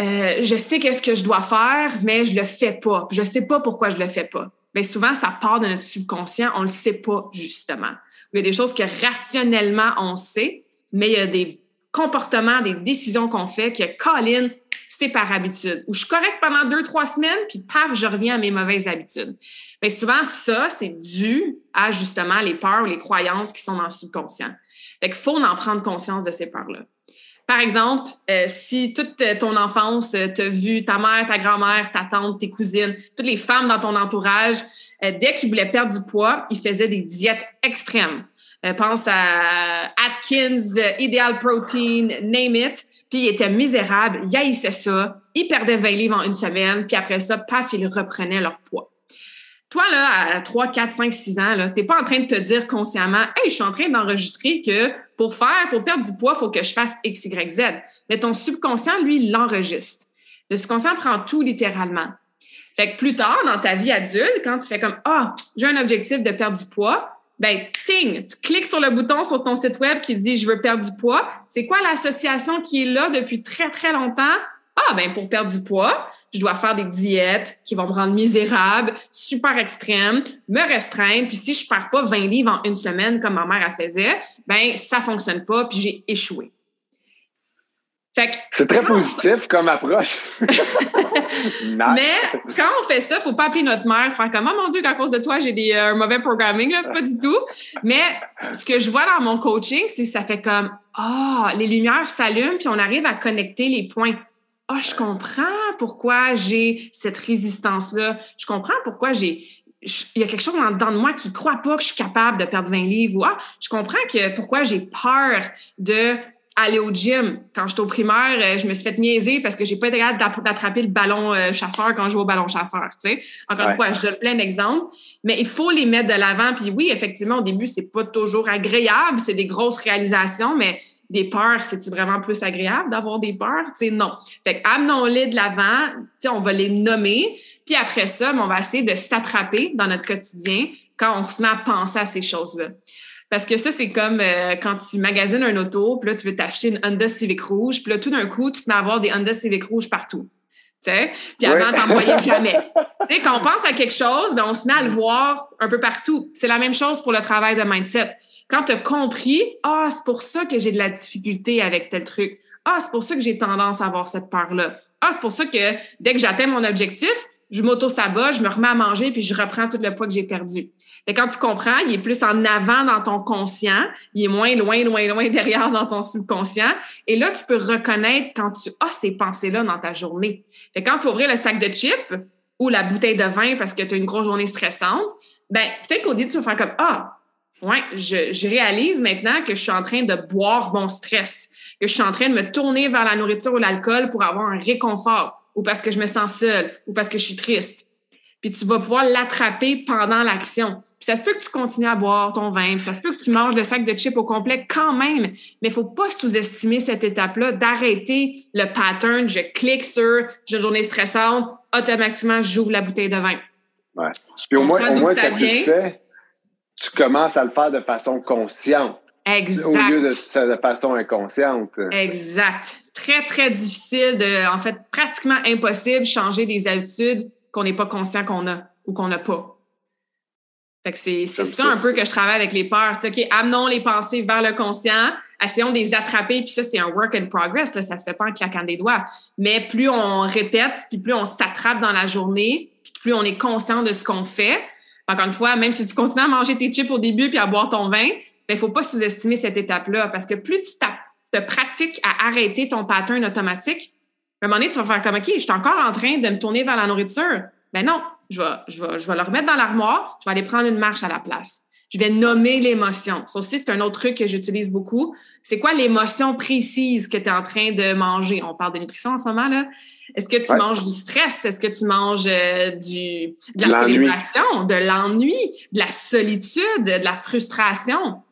je sais qu'est-ce que je dois faire, mais je le fais pas. Je sais pas pourquoi je le fais pas. Mais souvent, ça part de notre subconscient, on le sait pas, justement. Il y a des choses que rationnellement on sait, mais il y a des comportements, des décisions qu'on fait que, Colin, c'est par habitude. Ou je suis correcte pendant deux, trois semaines, puis paf, je reviens à mes mauvaises habitudes. Mais souvent, ça, c'est dû à justement les peurs les croyances qui sont dans le subconscient. Fait qu'il faut en prendre conscience de ces peurs-là. Par exemple, euh, si toute ton enfance, euh, t'as vu ta mère, ta grand-mère, ta tante, tes cousines, toutes les femmes dans ton entourage, euh, dès qu'ils voulaient perdre du poids, ils faisaient des diètes extrêmes. Euh, pense à Atkins, Ideal Protein, name it. Puis il était misérable, il haïssait ça, il perdait 20 livres en une semaine, puis après ça, paf, il reprenait leur poids. Toi, là, à 3, 4, 5, 6 ans, tu n'es pas en train de te dire consciemment Hey, je suis en train d'enregistrer que pour faire, pour perdre du poids, il faut que je fasse X, Y, Z. Mais ton subconscient, lui, l'enregistre. Le subconscient prend tout littéralement. Fait que plus tard, dans ta vie adulte, quand tu fais comme Ah, j'ai un objectif de perdre du poids, ben, ting, tu cliques sur le bouton sur ton site web qui dit je veux perdre du poids. C'est quoi l'association qui est là depuis très, très longtemps? Ah, ben, pour perdre du poids, je dois faire des diètes qui vont me rendre misérable, super extrême, me restreindre. Puis si je perds pas 20 livres en une semaine comme ma mère a faisait, ben, ça fonctionne pas puis j'ai échoué. C'est très positif comme approche. Mais quand on fait ça, il ne faut pas appeler notre mère, faire comme oh mon Dieu, à cause de toi, j'ai des euh, mauvais programming, pas du tout. Mais ce que je vois dans mon coaching, c'est que ça fait comme Ah, les lumières s'allument, puis on arrive à connecter les points. Ah, je comprends pourquoi j'ai cette résistance-là. Je comprends pourquoi j'ai il y a quelque chose dans, dedans de moi qui ne croit pas que je suis capable de perdre 20 livres. Ou, ah, je comprends que pourquoi j'ai peur de aller au gym. Quand j'étais au primaire, euh, je me suis fait niaiser parce que j'ai pas été capable d'attraper le ballon euh, chasseur quand je joue au ballon chasseur. Tu Encore une fois, je donne plein d'exemples, mais il faut les mettre de l'avant. Puis oui, effectivement, au début, c'est pas toujours agréable, c'est des grosses réalisations, mais des peurs, c'est vraiment plus agréable d'avoir des peurs? Tu non. Fait amenons-les de l'avant, tu on va les nommer, puis après ça, ben, on va essayer de s'attraper dans notre quotidien quand on se met à penser à ces choses-là. Parce que ça, c'est comme euh, quand tu magasines un auto, puis là, tu veux t'acheter une Honda Civic rouge, puis là, tout d'un coup, tu te mets à avoir des Honda Civic rouges partout. Tu sais? Puis avant, t'en voyais jamais. tu sais, quand on pense à quelque chose, ben, on se met à le voir un peu partout. C'est la même chose pour le travail de mindset. Quand tu as compris, ah, c'est pour ça que j'ai de la difficulté avec tel truc. Ah, c'est pour ça que j'ai tendance à avoir cette peur-là. Ah, c'est pour ça que dès que j'atteins mon objectif, je m'auto-sabote, je me remets à manger, puis je reprends tout le poids que j'ai perdu. Et quand tu comprends, il est plus en avant dans ton conscient, il est moins loin, loin, loin derrière dans ton subconscient. Et là, tu peux reconnaître quand tu as ces pensées-là dans ta journée. Fait quand tu ouvres le sac de chips ou la bouteille de vin parce que tu as une grosse journée stressante, ben peut-être qu'au début, tu vas faire comme Ah, ouais, je réalise maintenant que je suis en train de boire mon stress, que je suis en train de me tourner vers la nourriture ou l'alcool pour avoir un réconfort, ou parce que je me sens seule, ou parce que je suis triste. Puis tu vas pouvoir l'attraper pendant l'action. Puis ça se peut que tu continues à boire ton vin, puis ça se peut que tu manges le sac de chips au complet quand même, mais il faut pas sous-estimer cette étape-là, d'arrêter le pattern. Je clique sur j'ai une journée stressante, automatiquement, j'ouvre la bouteille de vin. Ouais. Puis au moins, au moins quand tu le fais, tu commences à le faire de façon consciente. Exact. Au lieu de, de façon inconsciente. Exact. Très, très difficile, de, en fait, pratiquement impossible changer des habitudes qu'on n'est pas conscient qu'on a ou qu'on n'a pas c'est ça, un peu que je travaille avec les peurs. OK, amenons les pensées vers le conscient, essayons de les attraper, puis ça, c'est un work in progress, là, ça se fait pas en claquant des doigts. Mais plus on répète, puis plus on s'attrape dans la journée, puis plus on est conscient de ce qu'on fait. Encore une fois, même si tu continues à manger tes chips au début puis à boire ton vin, il ben, ne faut pas sous-estimer cette étape-là, parce que plus tu te pratiques à arrêter ton pattern automatique, À un moment donné, tu vas faire comme, OK, je suis encore en train de me tourner vers la nourriture. Ben non, je vais, je vais, je vais le remettre dans l'armoire, je vais aller prendre une marche à la place. Je vais nommer l'émotion. Ça aussi, c'est un autre truc que j'utilise beaucoup. C'est quoi l'émotion précise que tu es en train de manger? On parle de nutrition en ce moment, là. Est-ce que tu manges du stress? Est-ce que tu manges euh, du, de la célébration, de l'ennui, de la solitude, de la frustration?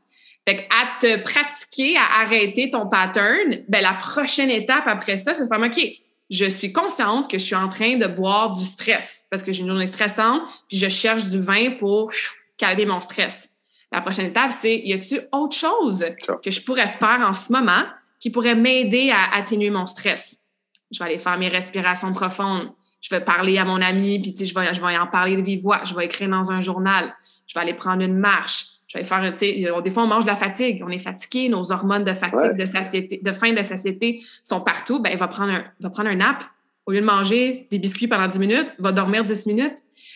Fait à te pratiquer, à arrêter ton pattern, ben la prochaine étape après ça, c'est de faire OK, je suis consciente que je suis en train de boire du stress parce que j'ai une journée stressante, puis je cherche du vin pour calmer mon stress. La prochaine étape, c'est y a-t-il autre chose que je pourrais faire en ce moment qui pourrait m'aider à atténuer mon stress? Je vais aller faire mes respirations profondes. Je vais parler à mon ami, puis je vais, je vais en parler de vive voix. Je vais écrire dans un journal. Je vais aller prendre une marche je vais faire, des fois, on mange de la fatigue, on est fatigué, nos hormones de fatigue, de satiété, de faim, de satiété sont partout. Ben, il va prendre un, va prendre un nap. Au lieu de manger des biscuits pendant 10 minutes, va dormir 10 minutes.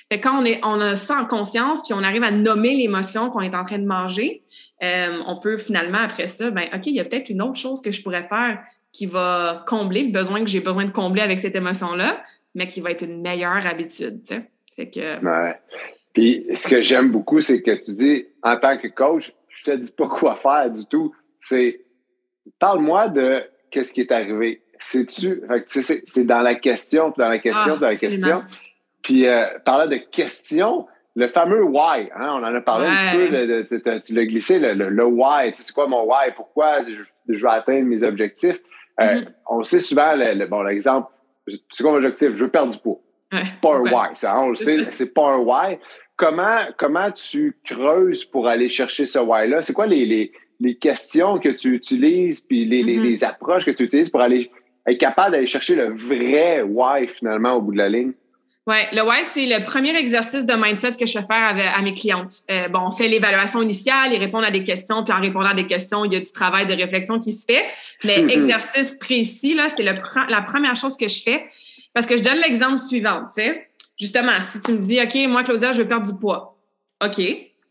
Fait quand on, est, on a ça en conscience, puis on arrive à nommer l'émotion qu'on est en train de manger, euh, on peut finalement, après ça, ben, OK, il y a peut-être une autre chose que je pourrais faire qui va combler le besoin que j'ai besoin de combler avec cette émotion-là, mais qui va être une meilleure habitude. Fait que, ouais. Puis ce que j'aime beaucoup, c'est que tu dis, en tant que coach, je te dis pas quoi faire du tout. C'est parle-moi de qu'est-ce qui est arrivé. C'est-tu, c'est dans la question, dans la question, dans la question. Puis euh, parlant de questions, le fameux why, hein, on en a parlé un petit peu, tu l'as glissé, le, le, why, c'est quoi mon why, pourquoi je, je, veux atteindre mes objectifs? Euh, mm-hmm. On sait souvent, le, bon, l'exemple, c'est quoi mon objectif? Je veux perdre du poids. C'est pas un why, ça, on le sait, c'est pas un why. Comment, comment tu creuses pour aller chercher ce why-là? C'est quoi les, les, les, questions que tu utilises puis les, les, mm-hmm. approches que tu utilises pour aller être capable d'aller chercher le vrai why finalement au bout de la ligne? Oui, le why, c'est le premier exercice de mindset que je fais faire à mes clientes. Euh, bon, on fait l'évaluation initiale, ils répondent à des questions, puis en répondant à des questions, il y a du travail de réflexion qui se fait. Mais mm-hmm. exercice précis, là, c'est la première chose que je fais. Parce que je donne l'exemple suivant, tu sais. Justement, si tu me dis, OK, moi, Claudia, je veux perdre du poids. OK.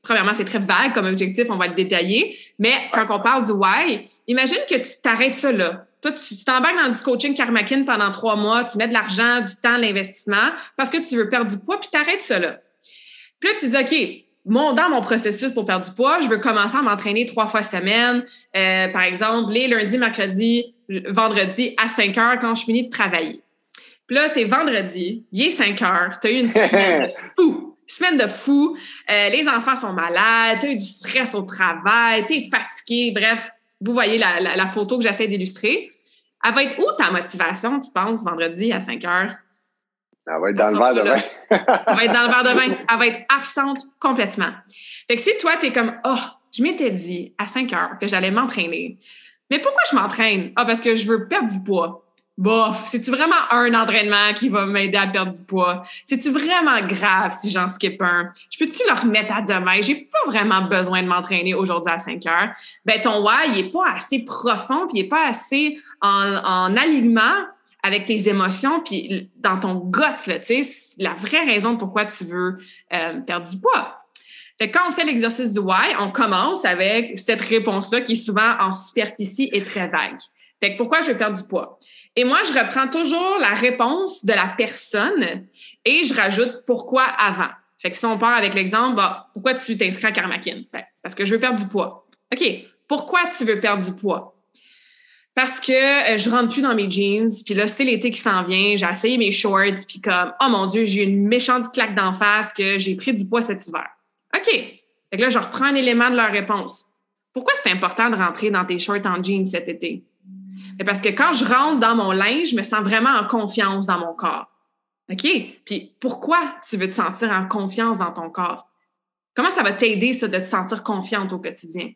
Premièrement, c'est très vague comme objectif, on va le détailler. Mais quand on parle du why, imagine que tu t'arrêtes ça là. Toi, tu t'embarques dans du coaching Karmakin pendant trois mois, tu mets de l'argent, du temps, l'investissement parce que tu veux perdre du poids, puis t'arrêtes ça là. Puis là, tu dis, OK, mon, dans mon processus pour perdre du poids, je veux commencer à m'entraîner trois fois semaine. Euh, par exemple, les lundis, mercredis, vendredis à 5 heures quand je finis de travailler. Puis là, c'est vendredi, il est 5 heures, tu as eu une semaine de fou. Semaine de fou. Euh, les enfants sont malades, tu as eu du stress au travail, tu es fatigué. Bref, vous voyez la, photo que j'essaie d'illustrer. Elle va être où ta motivation, tu penses, vendredi à 5 heures? Elle va être dans le verre de vin. Elle va être dans le verre de vin. Elle va être absente complètement. Fait que si toi, tu es comme, oh, je m'étais dit à 5 heures que j'allais m'entraîner. Mais pourquoi je m'entraîne? Ah, parce que je veux perdre du poids bof, c'est-tu vraiment un entraînement qui va m'aider à perdre du poids? C'est-tu vraiment grave si j'en skip un? Je peux-tu le remettre à demain? J'ai pas vraiment besoin de m'entraîner aujourd'hui à 5 heures. Ben, ton why, il est pas assez profond, puis il est pas assez en, en alignement avec tes émotions, puis dans ton gut, tu sais, la vraie raison pourquoi tu veux euh, perdre du poids. Fait quand on fait l'exercice du why, on commence avec cette réponse-là qui est souvent en superficie et très vague. Fait que pourquoi je veux perdre du poids? Et moi, je reprends toujours la réponse de la personne et je rajoute pourquoi avant. Fait que si on part avec l'exemple, bah, pourquoi tu t'inscris à Karmakin? Ben, parce que je veux perdre du poids. OK. Pourquoi tu veux perdre du poids? Parce que euh, je rentre plus dans mes jeans, puis là, c'est l'été qui s'en vient, j'ai essayé mes shorts, puis comme, oh mon Dieu, j'ai une méchante claque d'en face que j'ai pris du poids cet hiver. OK. Fait que là, je reprends un élément de leur réponse. Pourquoi c'est important de rentrer dans tes shorts en jeans cet été? Parce que quand je rentre dans mon linge, je me sens vraiment en confiance dans mon corps. OK? Puis pourquoi tu veux te sentir en confiance dans ton corps? Comment ça va t'aider, ça, de te sentir confiante au quotidien?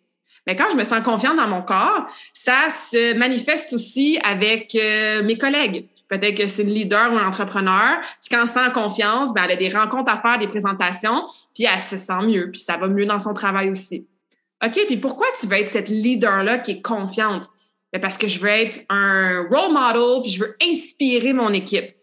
Mais quand je me sens confiante dans mon corps, ça se manifeste aussi avec euh, mes collègues. Peut-être que c'est une leader ou un entrepreneur. Puis quand elle se sent confiance, ben, elle a des rencontres à faire, des présentations, puis elle se sent mieux, puis ça va mieux dans son travail aussi. OK, puis pourquoi tu veux être cette leader-là qui est confiante? Ben, parce que je veux être un role model, puis je veux inspirer mon équipe.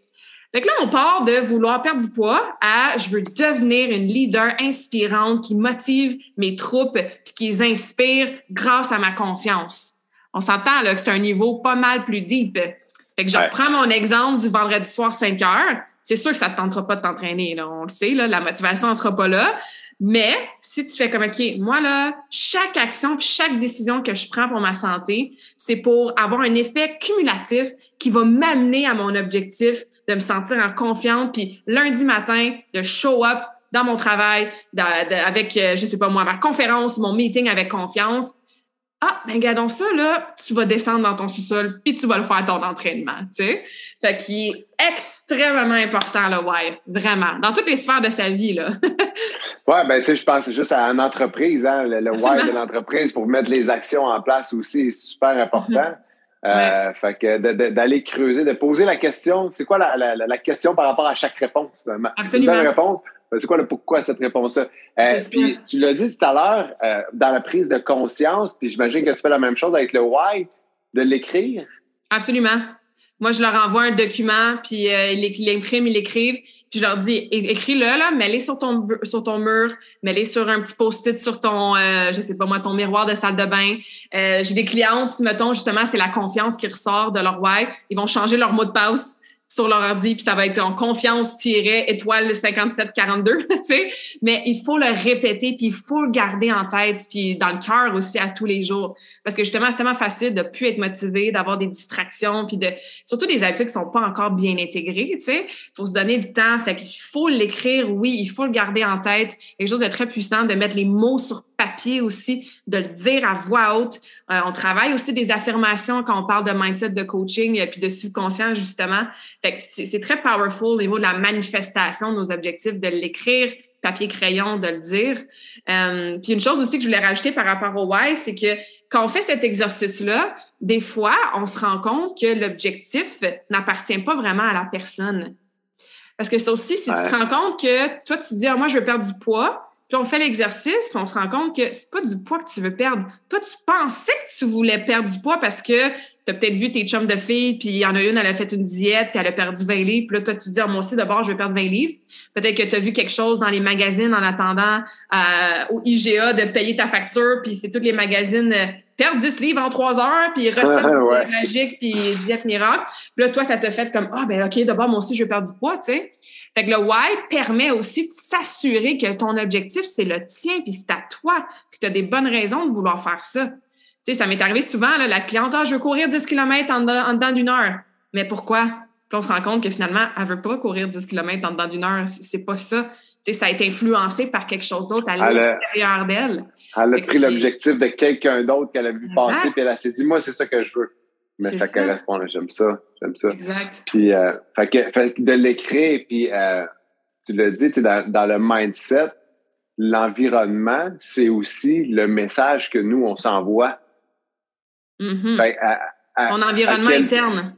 Donc là, on part de vouloir perdre du poids à je veux devenir une leader inspirante qui motive mes troupes puis qui les inspire grâce à ma confiance. On s'entend là que c'est un niveau pas mal plus deep. Fait que je reprends mon exemple du vendredi soir 5 heures. C'est sûr que ça ne te tentera pas de t'entraîner, là. On le sait, là, la motivation ne sera pas là. Mais si tu fais comme, OK, moi, là, chaque action, chaque décision que je prends pour ma santé, c'est pour avoir un effet cumulatif qui va m'amener à mon objectif de me sentir en confiance, puis lundi matin, de show up dans mon travail, avec, euh, je sais pas moi, ma conférence, mon meeting avec confiance. Ah, ben regardons ça, là, tu vas descendre dans ton sous-sol, puis tu vas le faire ton entraînement, tu sais. Fait qu'il est extrêmement important, le why, vraiment, dans toutes les sphères de sa vie, là. ouais, ben tu sais, je pense juste à une entreprise, hein, le, why de l'entreprise pour mettre les actions en place aussi est super important. Mm-hmm. Euh, fait que d'aller creuser, de poser la question, c'est quoi la, la, question par rapport à chaque réponse? Absolument. Une réponse. C'est quoi le pourquoi de cette réponse-là? Euh, puis tu l'as dit tout à l'heure, euh, dans la prise de conscience, puis j'imagine que tu fais la même chose avec le why, de l'écrire. Absolument. Moi, je leur envoie un document, puis euh, ils l'impriment, ils l'écrivent, puis je leur dis écris-le là, mets-le sur ton sur ton mur, mets-le sur un petit post-it sur ton euh, je sais pas moi ton miroir de salle de bain. Euh, j'ai des clientes, mettons justement c'est la confiance qui ressort de leur why, ils vont changer leur mot de passe sur leur ordi, puis ça va être en confiance étoile 5742, tu sais. Mais il faut le répéter, puis il faut le garder en tête, puis dans le cœur aussi à tous les jours. Parce que justement, c'est tellement facile de plus être motivé, d'avoir des distractions, puis de surtout des habitudes qui sont pas encore bien intégrées, tu sais. Il faut se donner le temps, fait qu'il faut l'écrire, oui, il faut le garder en tête. Quelque chose de très puissant, de mettre les mots sur papier aussi, de le dire à voix haute. Euh, on travaille aussi des affirmations quand on parle de mindset, de coaching, euh, puis de subconscient, justement. Fait que c'est très powerful au niveau de la manifestation de nos objectifs, de l'écrire, papier-crayon, de le dire. Euh, puis une chose aussi que je voulais rajouter par rapport au why, c'est que quand on fait cet exercice-là, des fois, on se rend compte que l'objectif n'appartient pas vraiment à la personne. Parce que ça aussi, si tu te rends compte que toi, tu te dis, ah, moi, je veux perdre du poids, puis on fait l'exercice, puis on se rend compte que c'est pas du poids que tu veux perdre. Toi, tu pensais que tu voulais perdre du poids parce que tu as peut-être vu tes chums de filles, puis il y en a une, elle a fait une diète, puis elle a perdu 20 livres. Puis là, toi, tu te dis, ah, moi aussi, d'abord, je vais perdre 20 livres. Peut-être que tu as vu quelque chose dans les magazines en attendant euh, au IGA de payer ta facture, puis c'est tous les magazines euh, perdre 10 livres en 3 heures, puis recette magique, puis diète miracle. Puis là, toi, ça te fait comme, ah, ben OK, d'abord, moi aussi, je vais perdre du poids, tu sais. Fait que le why permet aussi de s'assurer que ton objectif, c'est le tien, puis c'est à toi, puis tu as des bonnes raisons de vouloir faire ça. Tu sais, ça m'est arrivé souvent, là, la cliente, ah, je veux courir 10 km en, dedans, d'une heure. Mais pourquoi? Puis on se rend compte que finalement, elle veut pas courir 10 km en dedans d'une heure. C'est pas ça. Tu sais, ça a été influencé par quelque chose d'autre à l'extérieur d'elle. Elle a pris l'objectif de quelqu'un d'autre qu'elle a vu passer, puis elle s'est dit, moi, c'est ça que je veux mais ça, correspond. J'aime ça. J'aime ça. Exact. Puis, euh, fait que, de l'écrire, puis euh, tu l'as dit, dans, dans le mindset, l'environnement, c'est aussi le message que nous, on s'envoie. Mm-hmm. Ton environnement interne.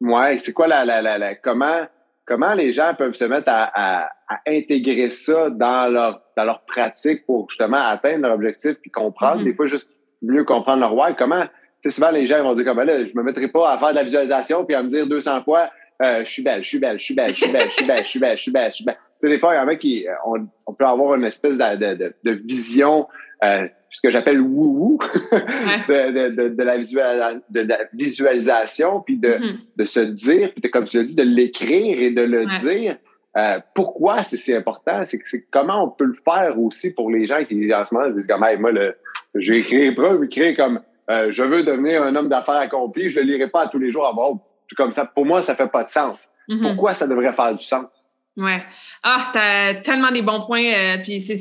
Ouais, c'est quoi la, la, la, comment, comment les gens peuvent se mettre à, à, intégrer ça dans leur, dans leur pratique pour justement atteindre leur objectif puis comprendre, mm-hmm. des fois juste mieux comprendre leur why? Comment, sais, souvent, les gens vont dire comme, ben là, je me mettrai pas à faire de la visualisation puis à me dire 200 fois, euh, je suis belle, je suis belle, je suis belle, je suis belle, je suis belle, je suis belle, je suis belle, je suis belle. Tu sais, des fois, il y en a qui, euh, on, on peut avoir une espèce de, de, de, vision, euh, ce que j'appelle wou-wou, de, de, de, la de la visualisation, puis de, mm-hmm. de se dire, puis comme tu l'as dit, de l'écrire et de le dire. Euh, pourquoi c'est si important? C'est comment on peut le faire aussi pour les gens qui, en ce moment, se disent comme, hey, moi, j'ai écrit, écrire comme, euh, je veux devenir un homme d'affaires accompli, je ne lirai pas tous les jours à. Comme ça, pour moi, ça fait pas de sens. Mhm. Pourquoi ça devrait faire du sens? Ouais. Ah, tu as tellement des bons points. Euh, puis c'est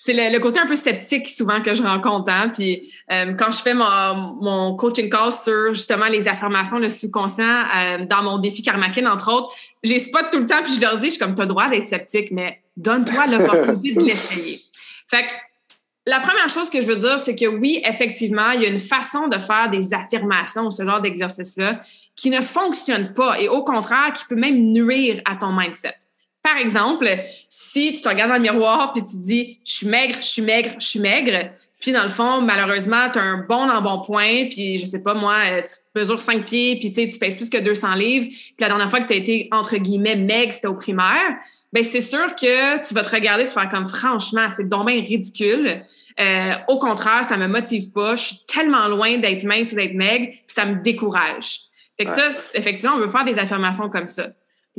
c'est le, côté un peu sceptique souvent que je rencontre. Hein? Puis euh, quand je fais mon, mon, coaching call sur justement les affirmations, le subconscient, dans mon défi Karmakin, entre autres, j'ai spot tout le temps, puis je leur dis, je suis comme, tu as le droit d'être sceptique, mais donne-toi l'opportunité de l'essayer. Fait que la première chose que je veux dire, c'est que oui, effectivement, il y a une façon de faire des affirmations, ce genre d'exercice-là, qui ne fonctionne pas et au contraire, qui peut même nuire à ton mindset. Par exemple, si tu te regardes dans le miroir puis tu dis je suis maigre, je suis maigre, je suis maigre, puis dans le fond, malheureusement, tu as un bon point, puis je sais pas moi, tu mesures 5 pieds, puis tu pèses plus que 200 livres, puis la dernière fois que tu as été entre guillemets maigre, c'était au primaire, ben c'est sûr que tu vas te regarder, tu vas faire comme franchement, c'est dommage ridicule. Euh, au contraire, ça me motive pas. Je suis tellement loin d'être mince ou d'être maigre, ça me décourage. Fait que ça, effectivement, on veut faire des affirmations comme ça.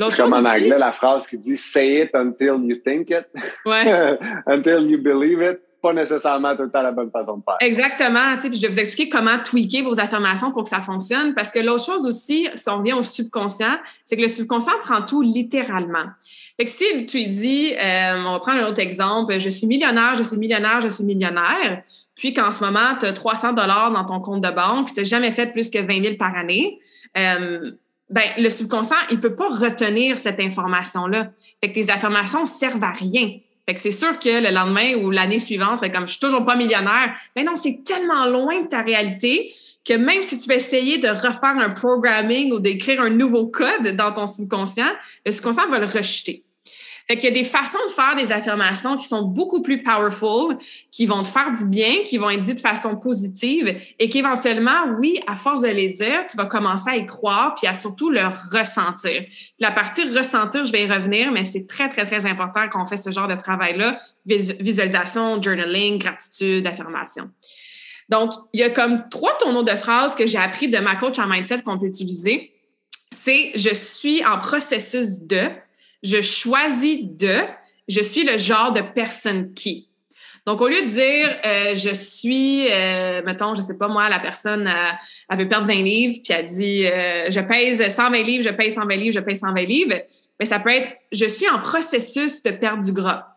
C'est comme en anglais, la phrase qui dit Say it until you think it. Ouais. until you believe it. Pas nécessairement tout le temps la bonne façon de faire. Exactement. Puis je vais vous expliquer comment tweaker vos affirmations pour que ça fonctionne. Parce que l'autre chose aussi, si on revient au subconscient, c'est que le subconscient prend tout littéralement. Fait que si tu dis, euh, on va prendre un autre exemple, je suis millionnaire, je suis millionnaire, je suis millionnaire, puis qu'en ce moment, tu as 300 dollars dans ton compte de banque, puis tu n'as jamais fait plus que 20 000 par année, euh, ben, le subconscient, il peut pas retenir cette information-là. Fait que tes affirmations servent à rien. Fait que c'est sûr que le lendemain ou l'année suivante, fait comme je suis toujours pas millionnaire, ben non, c'est tellement loin de ta réalité que même si tu veux essayer de refaire un programming ou d'écrire un nouveau code dans ton subconscient, le subconscient va le rejeter. Fait qu'il y a des façons de faire des affirmations qui sont beaucoup plus powerful, qui vont te faire du bien, qui vont être dites de façon positive et qu'éventuellement, oui, à force de les dire, tu vas commencer à y croire puis à surtout le ressentir. La partie ressentir, je vais y revenir, mais c'est très, très, très important qu'on fait ce genre de travail-là. Visualisation, journaling, gratitude, affirmation. Donc, il y a comme trois tourneaux de phrases que j'ai appris de ma coach en mindset qu'on peut utiliser. C'est je suis en processus de, je choisis de, je suis le genre de personne qui. Donc, au lieu de dire euh, je suis, euh, mettons, je sais pas moi, la personne, euh, elle veut perdre 20 livres, puis elle dit je pèse 120 livres, je pèse 120 livres, je pèse 120 livres, mais ça peut être je suis en processus de perdre du gras.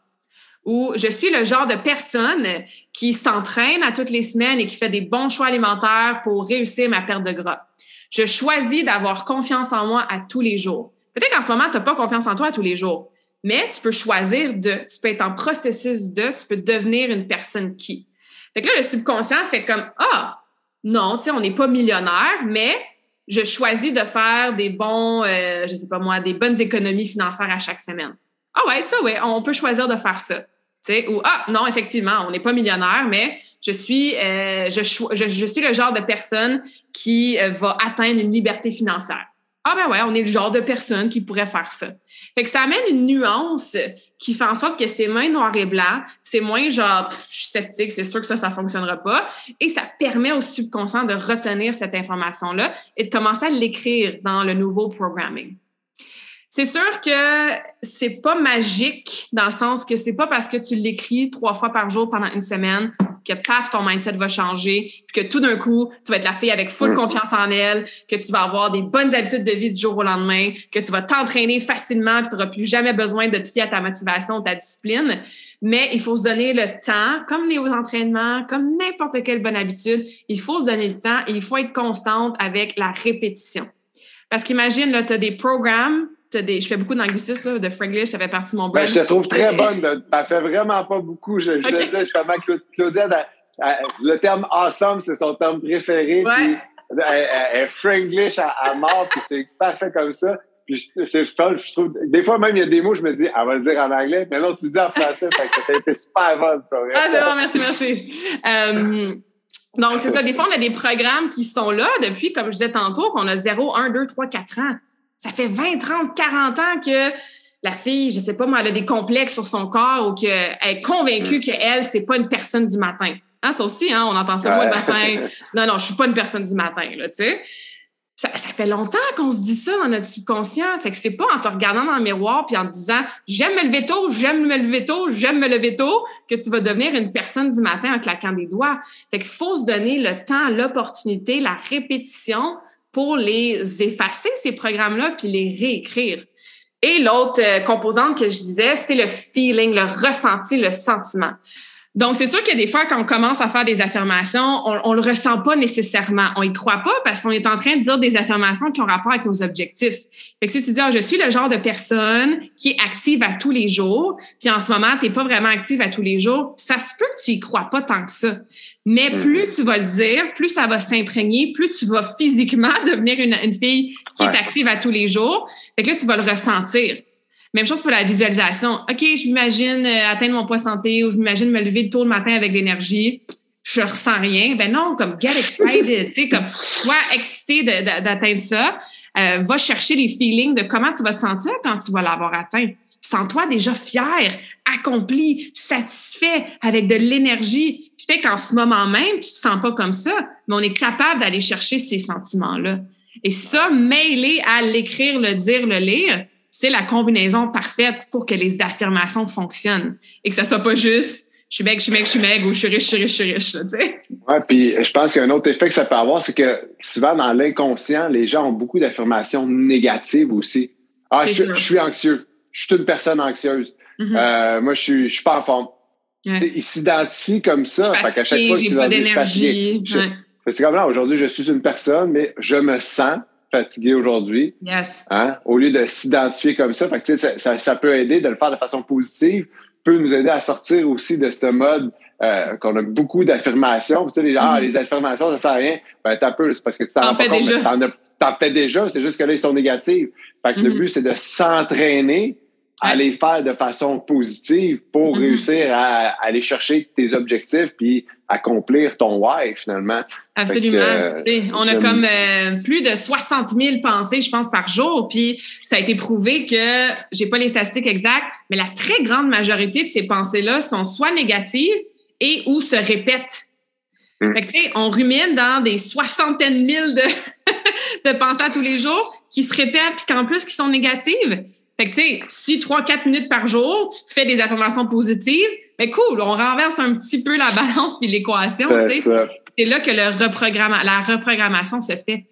Ou je suis le genre de personne qui s'entraîne à toutes les semaines et qui fait des bons choix alimentaires pour réussir ma perte de gras. Je choisis d'avoir confiance en moi à tous les jours. Peut-être qu'en ce moment, tu n'as pas confiance en toi tous les jours, mais tu peux choisir de, tu peux être en processus de, tu peux devenir une personne qui. Fait que là, le subconscient fait comme, ah, non, tu sais, on n'est pas millionnaire, mais je choisis de faire des bons, euh, je sais pas moi, des bonnes économies financières à chaque semaine. Ah ouais, ça, ouais, on peut choisir de faire ça. Tu sais, ou ah, non, effectivement, on n'est pas millionnaire, mais je suis, euh, je, je, je, suis le genre de personne qui euh, va atteindre une liberté financière. Ah ben ouais, on est le genre de personne qui pourrait faire ça. Fait que ça amène une nuance qui fait en sorte que c'est moins noir et blanc, c'est moins genre je suis sceptique, c'est sûr que ça ça fonctionnera pas et ça permet au subconscient de retenir cette information là et de commencer à l'écrire dans le nouveau programming. C'est sûr que c'est pas magique dans le sens que c'est pas parce que tu l'écris trois fois par jour pendant une semaine que paf, ton mindset va changer, puis que tout d'un coup, tu vas être la fille avec full mm. confiance en elle, que tu vas avoir des bonnes habitudes de vie du jour au lendemain, que tu vas t'entraîner facilement, puis tu n'auras plus jamais besoin de te fier à ta motivation, ta discipline. Mais il faut se donner le temps, comme les entraînements, comme n'importe quelle bonne habitude, il faut se donner le temps et il faut être constante avec la répétition. Parce qu'imagine, là, tu as des programmes je fais beaucoup d'anglicisme, de franglish, ça fait partie de mon ben, brand. je te trouve très bonne. Tu fais vraiment pas beaucoup. Je, je okay. le dis, je Claudia, le terme awesome, c'est son terme préféré. Puis, elle, franglish à, mort, puis c'est parfait comme ça. Puis je, je, trouve, des fois même, il y a des mots, je me dis, elle va le dire en anglais, mais non, tu dis en français, fait que t'as été super bonne, toi. Ah, c'est bon, merci, merci. Euh, donc, c'est ça. Des fois, on a des programmes qui sont là depuis, comme je disais tantôt, qu'on a 0, 1, 2, 3, 4 ans. Ça fait 20, 30, 40 ans que la fille, je sais pas moi, elle a des complexes sur son corps ou qu'elle est convaincue mm. qu'elle, c'est pas une personne du matin. Hein, ça aussi, hein, on entend ça, moi, le matin. Non, non, je suis pas une personne du matin, là, tu sais. Ça, ça, fait longtemps qu'on se dit ça dans notre subconscient. Fait que c'est pas en te regardant dans le miroir puis en te disant j'aime me lever tôt, j'aime me lever tôt, j'aime me lever tôt que tu vas devenir une personne du matin en claquant des doigts. Fait qu'il faut se donner le temps, l'opportunité, la répétition pour les effacer, ces programmes-là, puis les réécrire. Et l'autre euh, composante que je disais, c'est le feeling, le ressenti, le sentiment. Donc, c'est sûr que des fois, quand on commence à faire des affirmations, on, on le ressent pas nécessairement. On y croit pas parce qu'on est en train de dire des affirmations qui ont rapport avec nos objectifs. Fait que si tu dis, ah, je suis le genre de personne qui est active à tous les jours, puis en ce moment, tu n'es pas vraiment active à tous les jours, ça se peut que tu y crois pas tant que ça. Mais mm. plus tu vas le dire, plus ça va s'imprégner, plus tu vas physiquement devenir une, une fille qui est active à tous les jours. Fait que là, tu vas le ressentir. Même chose pour la visualisation. OK, je m'imagine euh, atteindre mon poids santé ou je m'imagine me lever tôt le matin avec l'énergie. Je ressens rien. Ben non, comme get excited, tu sais, comme sois excité d'atteindre ça. Euh, va chercher les feelings de comment tu vas te sentir quand tu vas l'avoir atteint. Sens-toi déjà fier, accompli, satisfait, avec de l'énergie. Peut-être qu'en ce moment même, tu te sens pas comme ça, mais on est capable d'aller chercher ces sentiments-là. Et ça, mêlé à l'écrire, le dire, le lire, c'est la combinaison parfaite pour que les affirmations fonctionnent et que ça soit pas juste je suis mec, je suis mec, je suis mec, ou je suis riche, je suis riche, je suis riche, tu sais. Ouais, puis je pense qu'un autre effet que ça peut avoir, c'est que souvent dans l'inconscient, les gens ont beaucoup d'affirmations négatives aussi. Ah, je, suis anxieux. Je suis une personne anxieuse. Mm-hmm. euh, moi, je suis, je suis pas en forme. Ils s'identifient comme ça. Fait qu'à chaque fois que tu vas d'énergie. C'est comme là, aujourd'hui, je suis une personne, mais je me sens fatigué aujourd'hui. Yes. Hein? Au lieu de s'identifier comme ça, fait que, ça, ça, ça peut aider de le faire de façon positive peut nous aider à sortir aussi de ce mode euh, qu'on a beaucoup d'affirmations. Tu sais, les, ah, mm-hmm. les affirmations, ça sert à rien. Ben, t'as peu, c'est parce que tu t'en fais déjà. T'en fais déjà, c'est juste que là, ils sont négatifs. Fait que le mm-hmm. but, c'est de s'entraîner à les faire de façon positive pour mm-hmm. réussir à, aller chercher tes objectifs puis accomplir ton why finalement. Absolument. Euh, on a comme euh, plus de 60 000 pensées, je pense, par jour. Puis ça a été prouvé que, j'ai pas les statistiques exactes, mais la très grande majorité de ces pensées-là sont soit négatives et ou se répètent. Mm. Fait que, on rumine dans des soixantaines mille de, de pensées à tous les jours qui se répètent puis qu'en plus qui sont négatives. Fait que, tu sais, si 3-4 minutes par jour, tu te fais des affirmations positives, mais ben cool, on renverse un petit peu la balance puis l'équation. C'est là que le la reprogrammation se fait.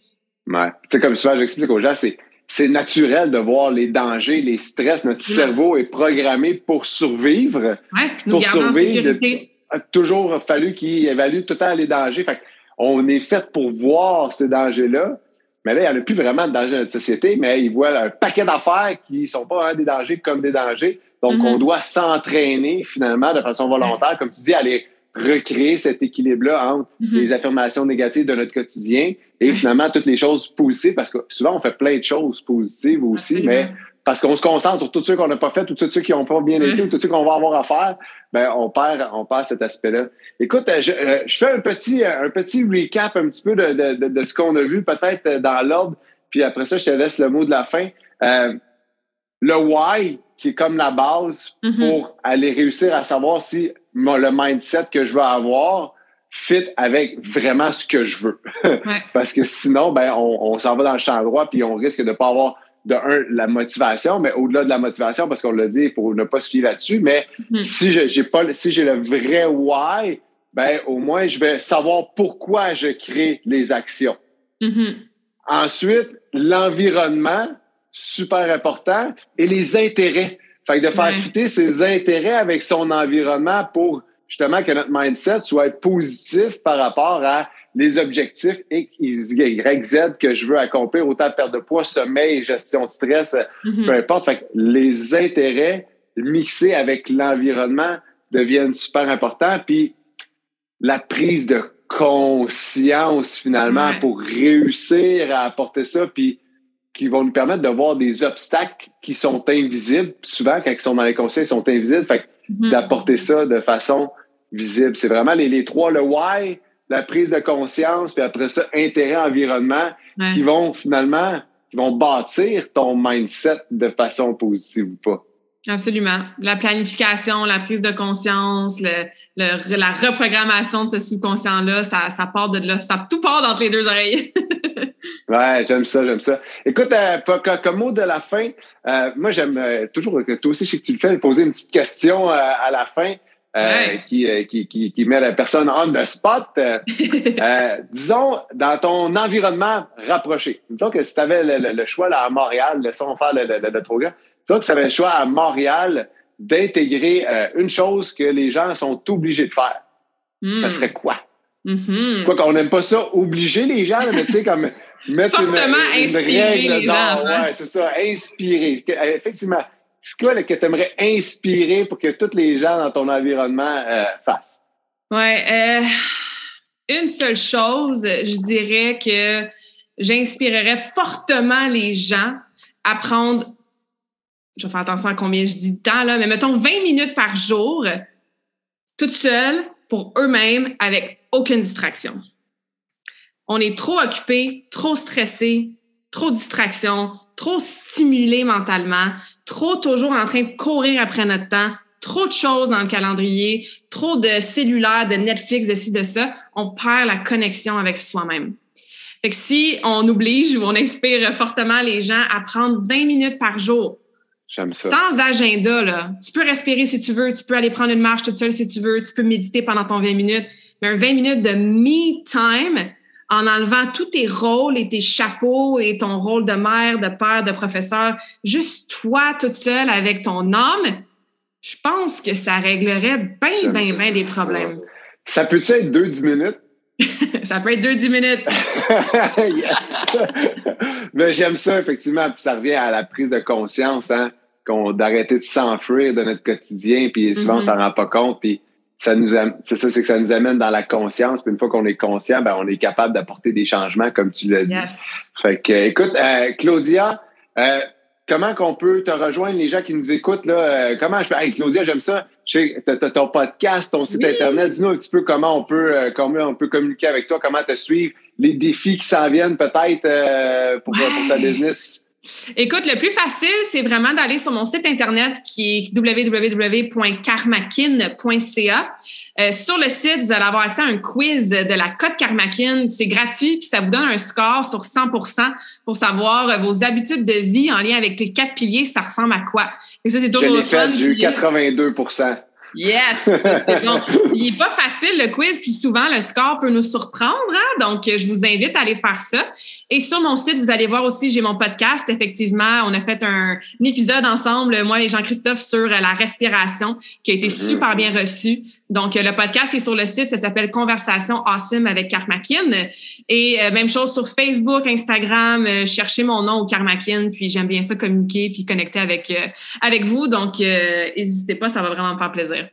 Ouais. Tu sais, comme souvent, j'explique aux gens, c'est, c'est naturel de voir les dangers, les stress. Notre cerveau est programmé pour survivre. Ouais, pour survivre. Il a toujours fallu qu'il évalue tout le temps les dangers. Fait on est fait pour voir ces dangers-là. Mais là, il n'y en a plus vraiment de danger dans notre société, mais ils voient un paquet d'affaires qui ne sont pas des dangers comme des dangers. Donc, mm-hmm. on doit s'entraîner finalement de façon volontaire, comme tu dis, aller recréer cet équilibre-là entre mm-hmm. les affirmations négatives de notre quotidien et finalement toutes les choses positives, parce que souvent, on fait plein de choses positives aussi, mais parce qu'on se concentre sur tout ce qu'on n'a pas fait, tout ce qui n'ont pas bien été, ou tout ce qu'on va avoir à faire, ben on perd, on perd cet aspect-là. Écoute, euh, je, euh, je, fais un petit, euh, un petit recap un petit peu de, de, de, ce qu'on a vu, peut-être dans l'ordre, puis après ça, je te laisse le mot de la fin. Euh, le why, qui est comme la base mm-hmm. pour aller réussir à savoir si le mindset que je veux avoir fit avec vraiment ce que je veux. Parce que sinon, ben, on, on s'en va dans le champ droit, puis on risque de ne pas avoir de un, la motivation, mais au-delà de la motivation, parce qu'on l'a dit, il faut ne pas se fier là-dessus, mais mm-hmm. si j'ai pas si j'ai le vrai why, ben au moins je vais savoir pourquoi je crée les actions. Mm-hmm. Ensuite, l'environnement, super important, et les intérêts. Fait que de faire fitter ses intérêts avec son environnement pour justement que notre mindset soit positif par rapport à les objectifs X, Y, Z que je veux accomplir, autant de perte de poids, sommeil, gestion de stress, mm-hmm. peu importe. Fait les intérêts mixés avec l'environnement deviennent super importants. Puis la prise de conscience finalement pour réussir à apporter ça, puis qui vont nous permettre de voir des obstacles qui sont invisibles. Souvent, quand ils sont dans les conseils, ils sont invisibles. Fait mm-hmm. d'apporter ça de façon visible. C'est vraiment les, les trois, le why, la prise de conscience, puis après ça, intérêt, environnement, qui vont finalement, qui vont bâtir ton mindset de façon positive ou pas. Absolument. La planification, la prise de conscience, le, la reprogrammation de ce subconscient-là, ça, ça part de là. Ça tout part dans les deux oreilles. ouais, j'aime ça, j'aime ça. Écoute, euh, comme mot de la fin, euh, moi j'aime euh, toujours que toi aussi, je sais que tu le fais, poser une petite question à la fin. Euh, qui, qui, qui, qui, met la personne on the spot. Euh, euh, disons, dans ton environnement rapproché, disons que si tu avais le, choix là, à Montréal, laissons faire le, le, le, trop disons que si tu avais le choix à Montréal d'intégrer une chose que les gens sont obligés de faire, ça hmm. serait quoi? Mm-hmm. Quoi qu'on n'aime pas ça, obliger les gens, mais tu sais, comme mettre une, une, règle les gens, hein? ouais, c'est ça, inspirer. Effectivement, ce que tu aimerais inspirer pour que tous les gens dans ton environnement euh, fassent? Oui. Euh, une seule chose, je dirais que j'inspirerais fortement les gens à prendre, je vais faire attention à combien je dis de temps, là, mais mettons 20 minutes par jour, toute seule, pour eux-mêmes, avec aucune distraction. On est trop occupé, trop stressé, trop de trop stimulé mentalement, trop toujours en train de courir après notre temps, trop de choses dans le calendrier, trop de cellulaires, de Netflix, de ci, de ça, on perd la connexion avec soi-même. Fait que si on oblige ou on inspire fortement les gens à prendre 20 minutes par jour, J'aime ça. sans agenda, là, tu peux respirer si tu veux, tu peux aller prendre une marche toute seule si tu veux, tu peux méditer pendant ton 20 minutes, mais un 20 minutes de me time en enlevant tous tes rôles et tes chapeaux et ton rôle de mère, de père, de professeur, juste toi toute seule avec ton âme, je pense que ça réglerait bien, bien, bien des problèmes. Ça peut-tu être deux, dix minutes? ça peut être deux, dix minutes. Mais j'aime ça, effectivement. Puis ça revient à la prise de conscience, hein, qu'on d'arrêter de s'enfuir de notre quotidien. Puis souvent, on Mhm. s'en rend pas compte. Puis ça nous c'est ça, c'est que ça nous amène dans la conscience. Puis une fois qu'on est conscient, ben, on est capable d'apporter des changements, comme tu l'as dit. Yes. Fait que, écoute, euh, Claudia, euh, comment qu'on peut te rejoindre, les gens qui nous écoutent, là? euh, comment je fais? Hey, Claudia, j'aime ça. T'as ton podcast, ton site Oui. Internet. Dis-nous un petit peu comment on peut, euh, comment on peut communiquer avec toi, comment te suivre, les défis qui s'en viennent peut-être euh, pour, Ouais. pour ta business. Écoute, le plus facile, c'est vraiment d'aller sur mon site internet qui est www.karmakin.ca. Euh, sur le site, vous allez avoir accès à un quiz de la cote Karmakin. C'est gratuit, puis ça vous donne un score sur 100% pour savoir euh, vos habitudes de vie en lien avec les quatre piliers, ça ressemble à quoi. Et ça, c'est Je toujours l'ai le fun. fait, j'ai eu Puis- 82 Yes, bon. Il est pas facile le quiz, puis souvent le score peut nous surprendre, hein? donc je vous invite à aller faire ça. Et sur mon site, vous allez voir aussi, j'ai mon podcast. Effectivement, on a fait un, un épisode ensemble, moi et Jean-Christophe, sur euh, la respiration, qui a été Mhm. super bien reçu. Donc euh, le podcast est sur le site, ça s'appelle Conversation Awesome avec Karmakin. Et euh, même chose sur Facebook, Instagram, euh, cherchez mon nom au Karmakin, puis j'aime bien ça communiquer puis connecter avec euh, avec vous. Donc n'hésitez pas, ça va vraiment me faire plaisir.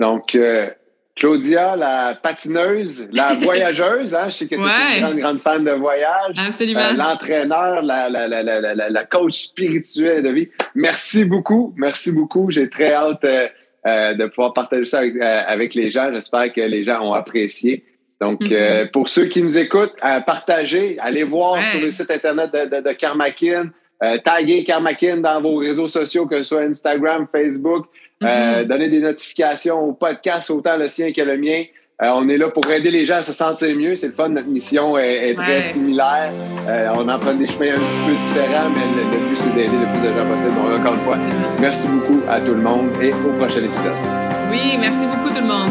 Donc, euh, Claudia, la patineuse, la voyageuse, hein, je sais que tu es Ouais. une grande, grande fan de voyage. Absolument. Euh, l'entraîneur, la, la, la, la, la, la coach spirituelle de vie. Merci beaucoup. Merci beaucoup. J'ai très hâte euh, euh, de pouvoir partager ça avec, euh, avec les gens. J'espère que les gens ont apprécié. Donc, euh, pour ceux qui nous écoutent, partagez, allez voir Ouais. sur le site Internet de, de, de Karmakin, euh, taguez Karmakin dans vos réseaux sociaux, que ce soit Instagram, Facebook, euh, donnez des notifications au podcast, autant le sien que le mien. Euh, on est là pour aider les gens à se sentir mieux. C'est le fun. Notre mission est, est très Ouais. similaire. Euh, on en prend des chemins un petit peu différents, mais le, le but, c'est d'aider le plus de gens possible. Donc, encore une fois, merci beaucoup à tout le monde et au prochain épisode. Oui, merci beaucoup tout le monde.